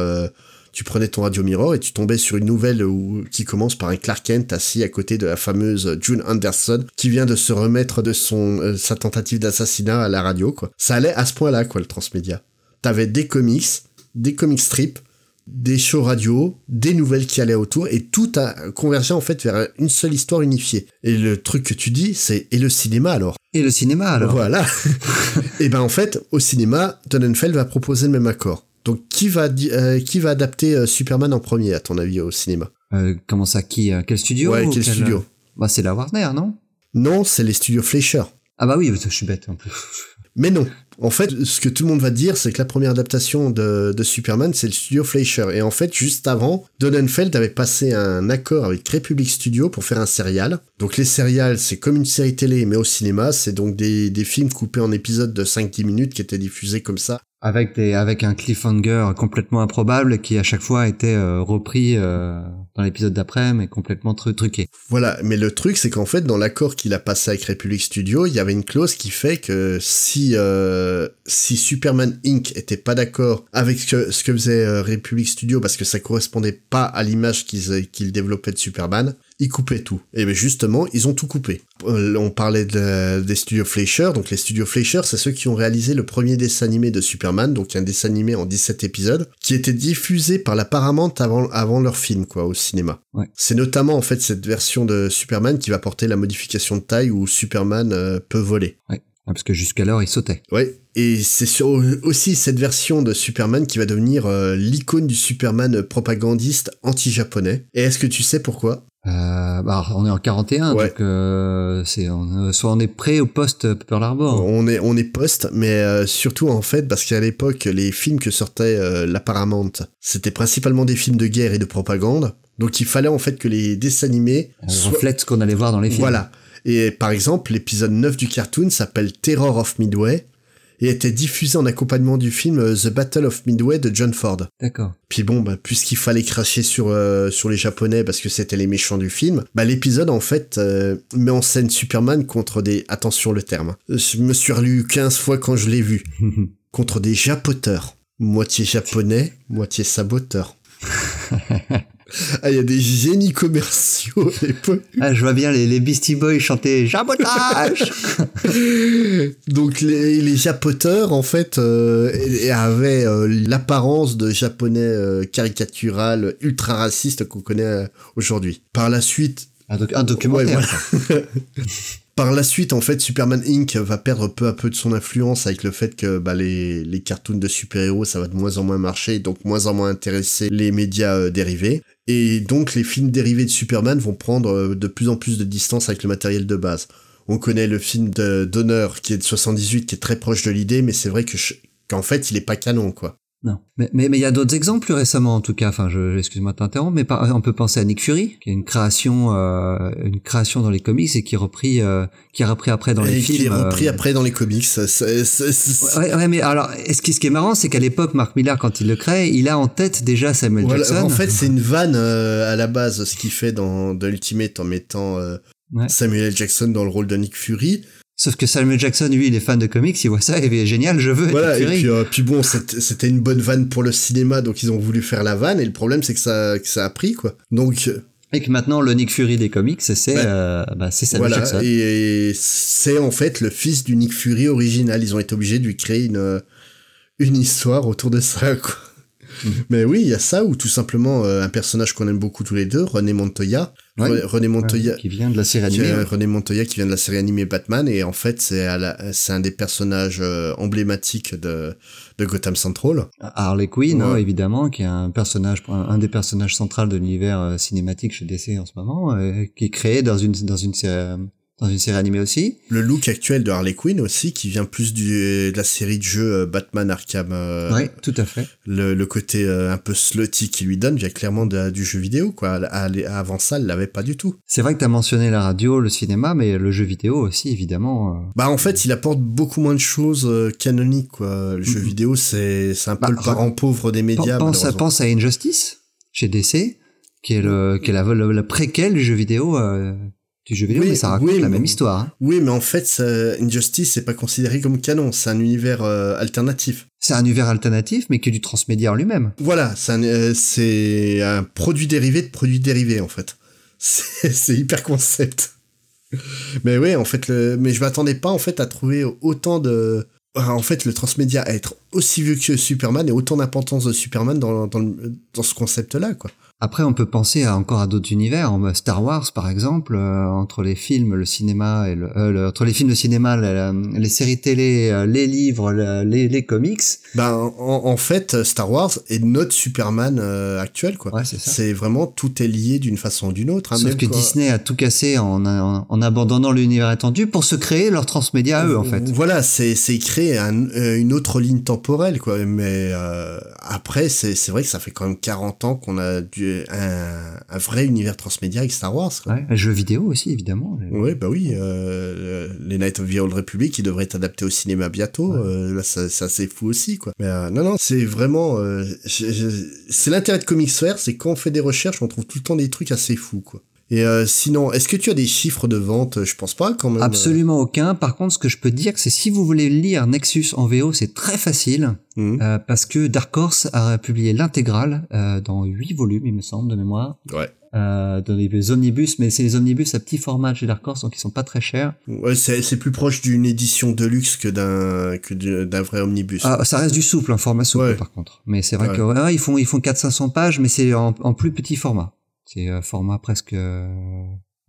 S2: tu prenais ton Radio Mirror et tu tombais sur une nouvelle où, qui commence par un Clark Kent assis à côté de la fameuse June Anderson qui vient de se remettre de son euh, sa tentative d'assassinat à la radio quoi. Ça allait à ce point-là quoi le transmédia. T'avais des comics, des comic strips, des shows radio, des nouvelles qui allaient autour et tout a convergé en fait vers une seule histoire unifiée. Et le truc que tu dis c'est et le cinéma alors?
S3: Et le cinéma, alors?
S2: Voilà. et ben en fait, au cinéma, Donenfeld va proposer le même accord. Donc qui va euh, qui va adapter euh, Superman en premier à ton avis au cinéma?
S3: Euh, Comment ça, qui Quel studio
S2: Ouais,
S3: ou
S2: quel studio?
S3: Bah, c'est la Warner, non?
S2: Non, c'est les studios Fleischer.
S3: Ah bah oui, je suis bête en plus.
S2: Mais non. En fait, ce que tout le monde va dire, c'est que la première adaptation de, de Superman, c'est le studio Fleischer. Et en fait, juste avant, Donenfeld avait passé un accord avec Republic Studio pour faire un serial. Donc les serials, c'est comme une série télé, mais au cinéma, c'est donc des, des films coupés en épisodes de 5-10 minutes qui étaient diffusés comme ça
S3: Avec des, avec un cliffhanger complètement improbable qui à chaque fois était euh, repris euh, dans l'épisode d'après, mais complètement tru- truqué.
S2: Voilà, mais le truc c'est qu'en fait dans l'accord qu'il a passé avec Republic Studio, il y avait une clause qui fait que si euh, si Superman Inc était pas d'accord avec ce que, ce que faisait euh, Republic Studio parce que ça correspondait pas à l'image qu'ils qu'ils développaient de Superman, ils coupaient tout. Et bien justement, ils ont tout coupé. Euh, on parlait de- des studios Fleischer, donc les studios Fleischer, c'est ceux qui ont réalisé le premier dessin animé de Superman, donc un dessin animé en 17 épisodes, qui était diffusé par la Paramount avant, avant leur film, quoi, au cinéma.
S3: Ouais.
S2: C'est notamment, en fait, cette version de Superman qui va porter la modification de taille où Superman euh, peut voler.
S3: Ouais. Ah, Parce que jusqu'alors, il sautait.
S2: Ouais, et c'est sur- aussi cette version de Superman qui va devenir euh, l'icône du Superman propagandiste anti-japonais. Et est-ce que tu sais pourquoi?
S3: Euh, bah, on est en 41,
S2: Ouais.
S3: donc euh, c'est on, soit on est prêt au poste Pearl Harbor.
S2: On est on est post, mais euh, surtout en fait parce qu'à l'époque les films que sortait la Paramount, c'était principalement des films de guerre et de propagande. Donc il fallait en fait que les dessins animés
S3: On
S2: soient-
S3: reflète ce qu'on allait voir dans les films.
S2: Voilà. Et par exemple, l'épisode 9 du cartoon s'appelle Terror of Midway et était diffusé en accompagnement du film euh, The Battle of Midway de John Ford.
S3: D'accord.
S2: Puis bon, bah, puisqu'il fallait cracher sur, euh, sur les Japonais parce que c'était les méchants du film, bah, l'épisode en fait euh, met en scène Superman contre des... Attention le terme. Je me suis relu 15 fois quand je l'ai vu. contre des japoteurs. Moitié japonais, moitié saboteurs. ah, il y a des génies commerciaux à l'époque.
S3: ah, je vois bien les, les Beastie Boys chanter Jabotage
S2: Donc les, les japoteurs en fait euh, avaient euh, l'apparence de japonais euh, caricatural ultra raciste qu'on connaît euh, aujourd'hui. Par la suite,
S3: un, doc- un documentaire.
S2: Ouais, voilà. par la suite en fait Superman Inc va perdre peu à peu de son influence avec le fait que bah, les, les cartoons de super-héros ça va de moins en moins marcher donc moins en moins intéresser les médias euh, dérivés. Et donc les films dérivés de Superman vont prendre euh, de plus en plus de distance avec le matériel de base. On connaît le film de Donner qui est de 78 qui est très proche de l'idée mais c'est vrai que qu'en fait il est pas canon quoi.
S3: Non. Mais mais mais il y a d'autres exemples plus récemment en tout cas. Enfin, je excuse-moi de t'interrompre, mais par, on peut penser à Nick Fury, qui est une création, euh, une création dans les comics et qui est repris, euh, qui est repris après dans les
S2: et
S3: films.
S2: qui est repris
S3: euh,
S2: après dans les comics.
S3: Ouais, ouais, mais alors, ce qui, ce qui est marrant, c'est qu'à l'époque, Mark Millar, quand il le crée, il a en tête déjà Samuel
S2: Voilà,
S3: Jackson.
S2: en fait, c'est une vanne euh, à la base, ce qu'il fait dans The Ultimate en mettant euh,
S3: Ouais.
S2: Samuel L. Jackson dans le rôle de Nick Fury.
S3: Sauf que Samuel Jackson, lui, il est fan de comics, il voit ça, il est génial, je veux
S2: Voilà, et puis, euh, puis bon, c'était une bonne vanne pour le cinéma, donc ils ont voulu faire la vanne, et le problème, c'est que ça, que ça a pris, quoi. Donc,
S3: Et que maintenant, le Nick Fury des comics, c'est euh, bah, c'est Samuel
S2: voilà,
S3: Jackson.
S2: et c'est en fait le fils du Nick Fury original. Ils ont été obligés de lui créer une, euh, une histoire autour de ça, quoi. Mais oui, il y a ça, ou tout simplement euh, un personnage qu'on aime beaucoup tous les deux, René Montoya.
S3: Ouais.
S2: René Montoya,
S3: Ouais, qui vient de la série animée.
S2: est-
S3: ouais.
S2: René Montoya qui vient de la série animée Batman, et en fait, c'est un des personnages euh, emblématiques de, de Gotham Central.
S3: Harley Quinn, hein, évidemment, qui est un personnage, un, un des personnages centraux de l'univers euh, cinématique chez DC en ce moment, euh, qui est créé dans une dans une série dans une série animée aussi.
S2: Le look actuel de Harley Quinn aussi, qui vient plus du, de la série de jeux euh, Batman Arkham. euh,
S3: oui, tout à fait.
S2: le, le côté euh, un peu slutty qu'il lui donne vient clairement de- du jeu vidéo, quoi. À- à- Avant ça, elle l'avait pas du tout.
S3: C'est vrai que tu as mentionné la radio, le cinéma, mais le jeu vidéo aussi, évidemment. euh.
S2: Bah en fait, il apporte beaucoup moins de choses canoniques quoi. Le jeu vidéo, c'est un peu
S3: Bah,
S2: le parent pauvre des médias.
S3: pense, pense à Injustice chez DC, qui est le qui est la, la, la préquelle du jeu vidéo. Du jeu vidéo,
S2: Oui,
S3: mais ça raconte
S2: oui,
S3: la
S2: mais-
S3: même histoire. hein.
S2: Oui, mais en fait, ça- Injustice, c'est pas considéré comme canon. C'est un univers euh, alternatif.
S3: C'est un univers alternatif, mais qui est du transmédia en lui-même.
S2: Voilà, c'est un, euh, un produit dérivé de produit dérivé en fait. C'est hyper concept. Mais oui, en fait, le, mais je m'attendais pas en fait à trouver autant de, en fait, le transmédia à être aussi vieux que Superman et autant d'importance de Superman dans, dans, dans ce concept-là, quoi.
S3: Après, on peut penser à, encore à d'autres univers, Star Wars par exemple, euh, entre les films, le cinéma et le, euh, le- entre les films, le cinéma, la- la- les séries télé, euh, les livres, la- les, les comics.
S2: Ben, en, en fait, Star Wars est notre Superman euh, actuel, quoi.
S3: Ouais, c'est ça.
S2: C'est vraiment tout est lié d'une façon ou d'une autre. hein,
S3: Sauf
S2: même
S3: que Disney a tout cassé en, en, en abandonnant l'univers étendu pour se créer leur transmédia à eux en fait.
S2: Voilà, c'est c'est créer un- une autre ligne temporelle quoi. Mais après, c'est c'est vrai que ça fait quand même 40 ans qu'on a du, un, un vrai univers transmédia avec Star Wars. Quoi.
S3: Ouais, jeux vidéo aussi évidemment.
S2: Ouais, bah oui, euh, les Night of the Old Republic qui devraient être adaptés au cinéma bientôt. euh, là, ça, ça c'est fou aussi, quoi. Mais euh, non, non, c'est vraiment, euh, c'est l'intérêt de Comics Fair, c'est quand on fait des recherches, on trouve tout le temps des trucs assez fous, quoi. Et euh, sinon, est-ce que tu as des chiffres de vente? Je pense pas, quand même.
S3: Absolument aucun. Par contre, ce que je peux te dire, c'est si vous voulez lire Nexus en VO, c'est très facile
S2: Mhm.
S3: euh, parce que Dark Horse a publié l'intégrale euh, dans huit volumes, il me semble, de mémoire.
S2: Ouais.
S3: Euh, dans les omnibus, mais c'est les omnibus à petit format chez Dark Horse, donc ils sont pas très chers.
S2: Ouais, c'est plus proche d'une édition de luxe que d'un que du- d'un vrai omnibus.
S3: Ah, ça reste du souple, un format souple
S2: Ouais.
S3: par contre. Mais c'est vrai
S2: Ouais.
S3: que ouais, ils font ils font 400-500 pages, mais c'est en, en plus petit format. C'est un format presque euh,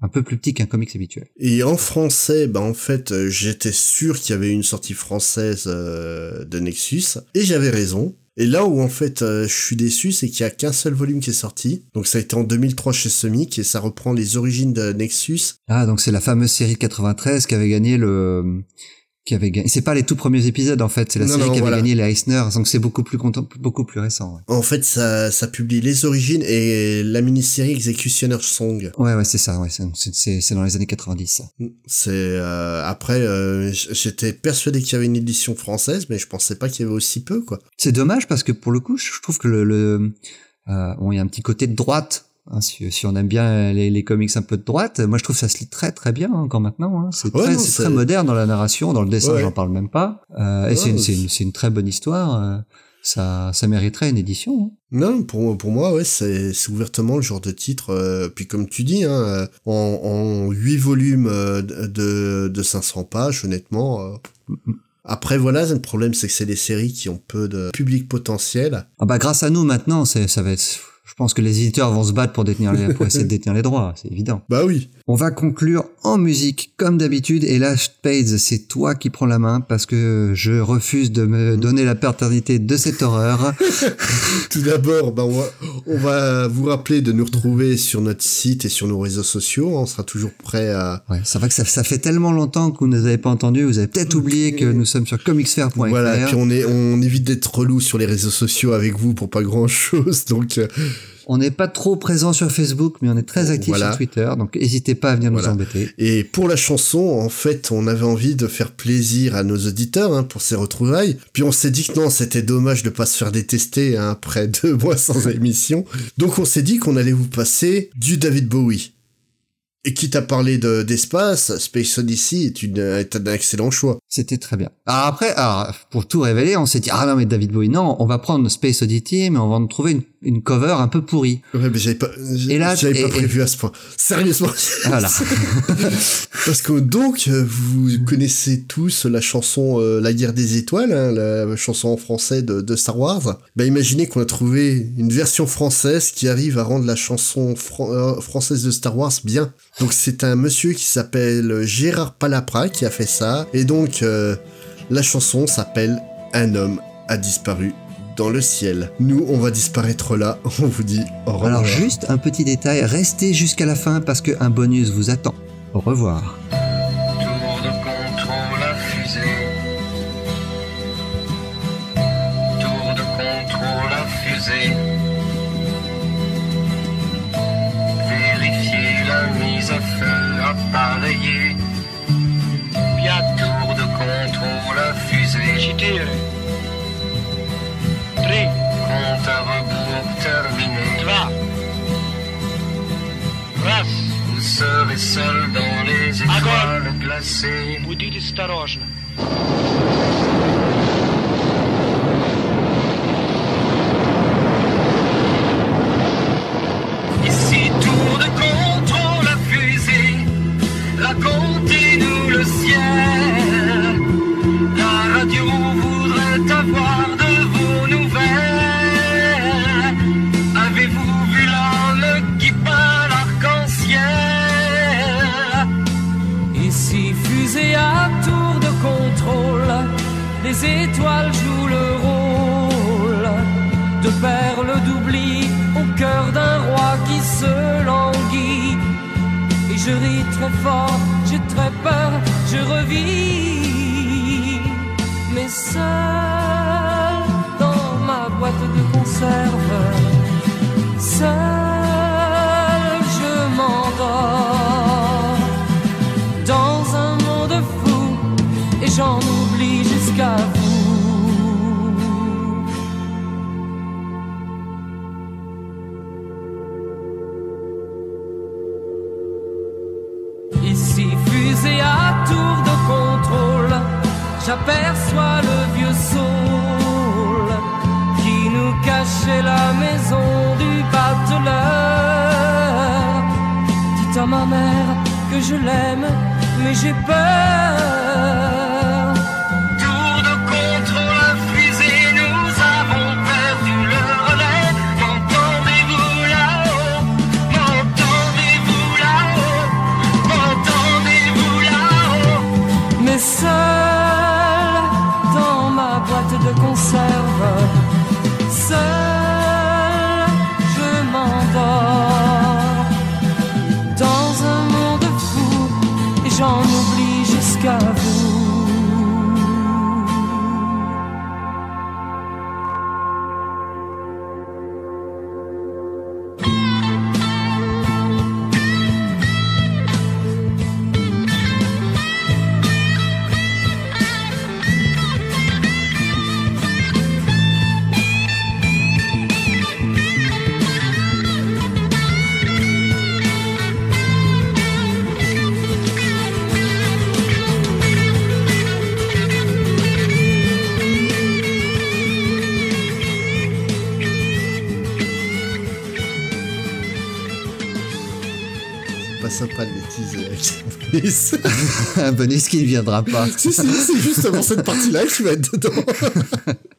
S3: un peu plus petit qu'un comics habituel.
S2: Et en français, bah en fait, euh, j'étais sûr qu'il y avait une sortie française euh, de Nexus, et j'avais raison. Et là où en fait euh, je suis déçu, c'est qu'il y a qu'un seul volume qui est sorti. Donc ça a été en 2003 chez Semic et ça reprend les origines de Nexus.
S3: Ah, donc c'est la fameuse série de 93 qui avait gagné le qui avait gagné. C'est pas les tout premiers épisodes en fait, c'est la
S2: Non,
S3: série
S2: non,
S3: qui avait
S2: voilà.
S3: gagné les Eisner, donc c'est beaucoup plus content, beaucoup plus récent. Ouais,
S2: En fait, ça, ça publie les origines et la mini-série Executioner Song.
S3: ouais, ouais c'est ça. Ouais, c'est- c'est c'est dans les années 90. Ça.
S2: C'est euh, après, euh, j'étais persuadé qu'il y avait une édition française, mais je pensais pas qu'il y avait aussi peu, quoi.
S3: C'est dommage parce que pour le coup, je trouve que le, le euh, bon, il y a un petit côté de droite. Hein, si, si on aime bien les, les comics un peu de droite, moi je trouve que ça se lit très très bien hein, encore maintenant. Hein. C'est
S2: Ouais,
S3: très, très moderne dans la narration, dans le dessin,
S2: Ouais.
S3: j'en parle même pas. Euh, et
S2: Ouais,
S3: c'est une, une, une très bonne histoire. euh, ça, ça mériterait une édition. hein.
S2: Non, pour, pour moi, ouais, c'est ouvertement le genre de titre. euh, puis comme tu dis, hein, euh, en, en 8 volumes euh, de, de 500 pages, honnêtement. euh, Après, voilà, le problème, c'est que c'est des séries qui ont peu de public potentiel.
S3: Ah bah grâce à nous maintenant, ça va être. Je pense que les éditeurs vont se battre pour détenir les, pour essayer de détenir les droits, c'est évident.
S2: Bah oui.
S3: On va conclure en musique comme d'habitude et là Spades c'est toi qui prends la main parce que je refuse de me donner la paternité de cette horreur.
S2: Tout d'abord, bah, on, va, on va vous rappeler de nous retrouver sur notre site et sur nos réseaux sociaux. On sera toujours prêt à,
S3: Ouais, c'est vrai que ça, ça fait tellement longtemps que vous ne nous avez pas entendu, vous avez peut-être oublié que nous sommes sur comicsfair.fr.
S2: Voilà, puis on est, on évite d'être relou sur les réseaux sociaux avec vous pour pas grand chose, donc euh,
S3: On n'est pas trop présent sur Facebook, mais on est très actif
S2: Voilà.
S3: sur Twitter, donc n'hésitez pas à venir
S2: Voilà.
S3: nous embêter.
S2: Et pour la chanson, en fait, on avait envie de faire plaisir à nos auditeurs hein, pour ces retrouvailles. Puis on s'est dit que non, c'était dommage de pas se faire détester hein, après deux mois sans émission. Donc on s'est dit qu'on allait vous passer du David Bowie. Et quitte à parler de- d'espace, Space Odyssey est, une, est un excellent choix.
S4: C'était très bien. Alors après, alors, pour tout révéler, on s'est dit, ah non mais David Bowie, non, on va prendre Space Oddity, mais on va en trouver une, une cover un peu pourrie.
S2: Ouais, mais j'avais pas,
S4: Et là,
S2: j'avais pas
S4: et-
S2: prévu à ce point. Sérieusement.
S4: Voilà.
S2: Parce que donc, vous connaissez tous la chanson euh, La guerre des étoiles, hein, la chanson en français de, de Star Wars. Bah imaginez qu'on a trouvé une version française qui arrive à rendre la chanson fran- euh, française de Star Wars bien. Donc c'est un monsieur qui s'appelle Gérard Palapra qui a fait ça. Et donc euh, la chanson s'appelle Un homme a disparu dans le ciel. Nous, on va disparaître là. On vous dit au revoir.
S4: Alors juste un petit détail, restez jusqu'à la fin parce qu'un bonus vous attend. Au revoir.
S5: Je l'aime, mais j'ai peur.
S4: Un bonus qui ne viendra pas.
S2: si, si, c'est justement cette partie-là qui va être dedans.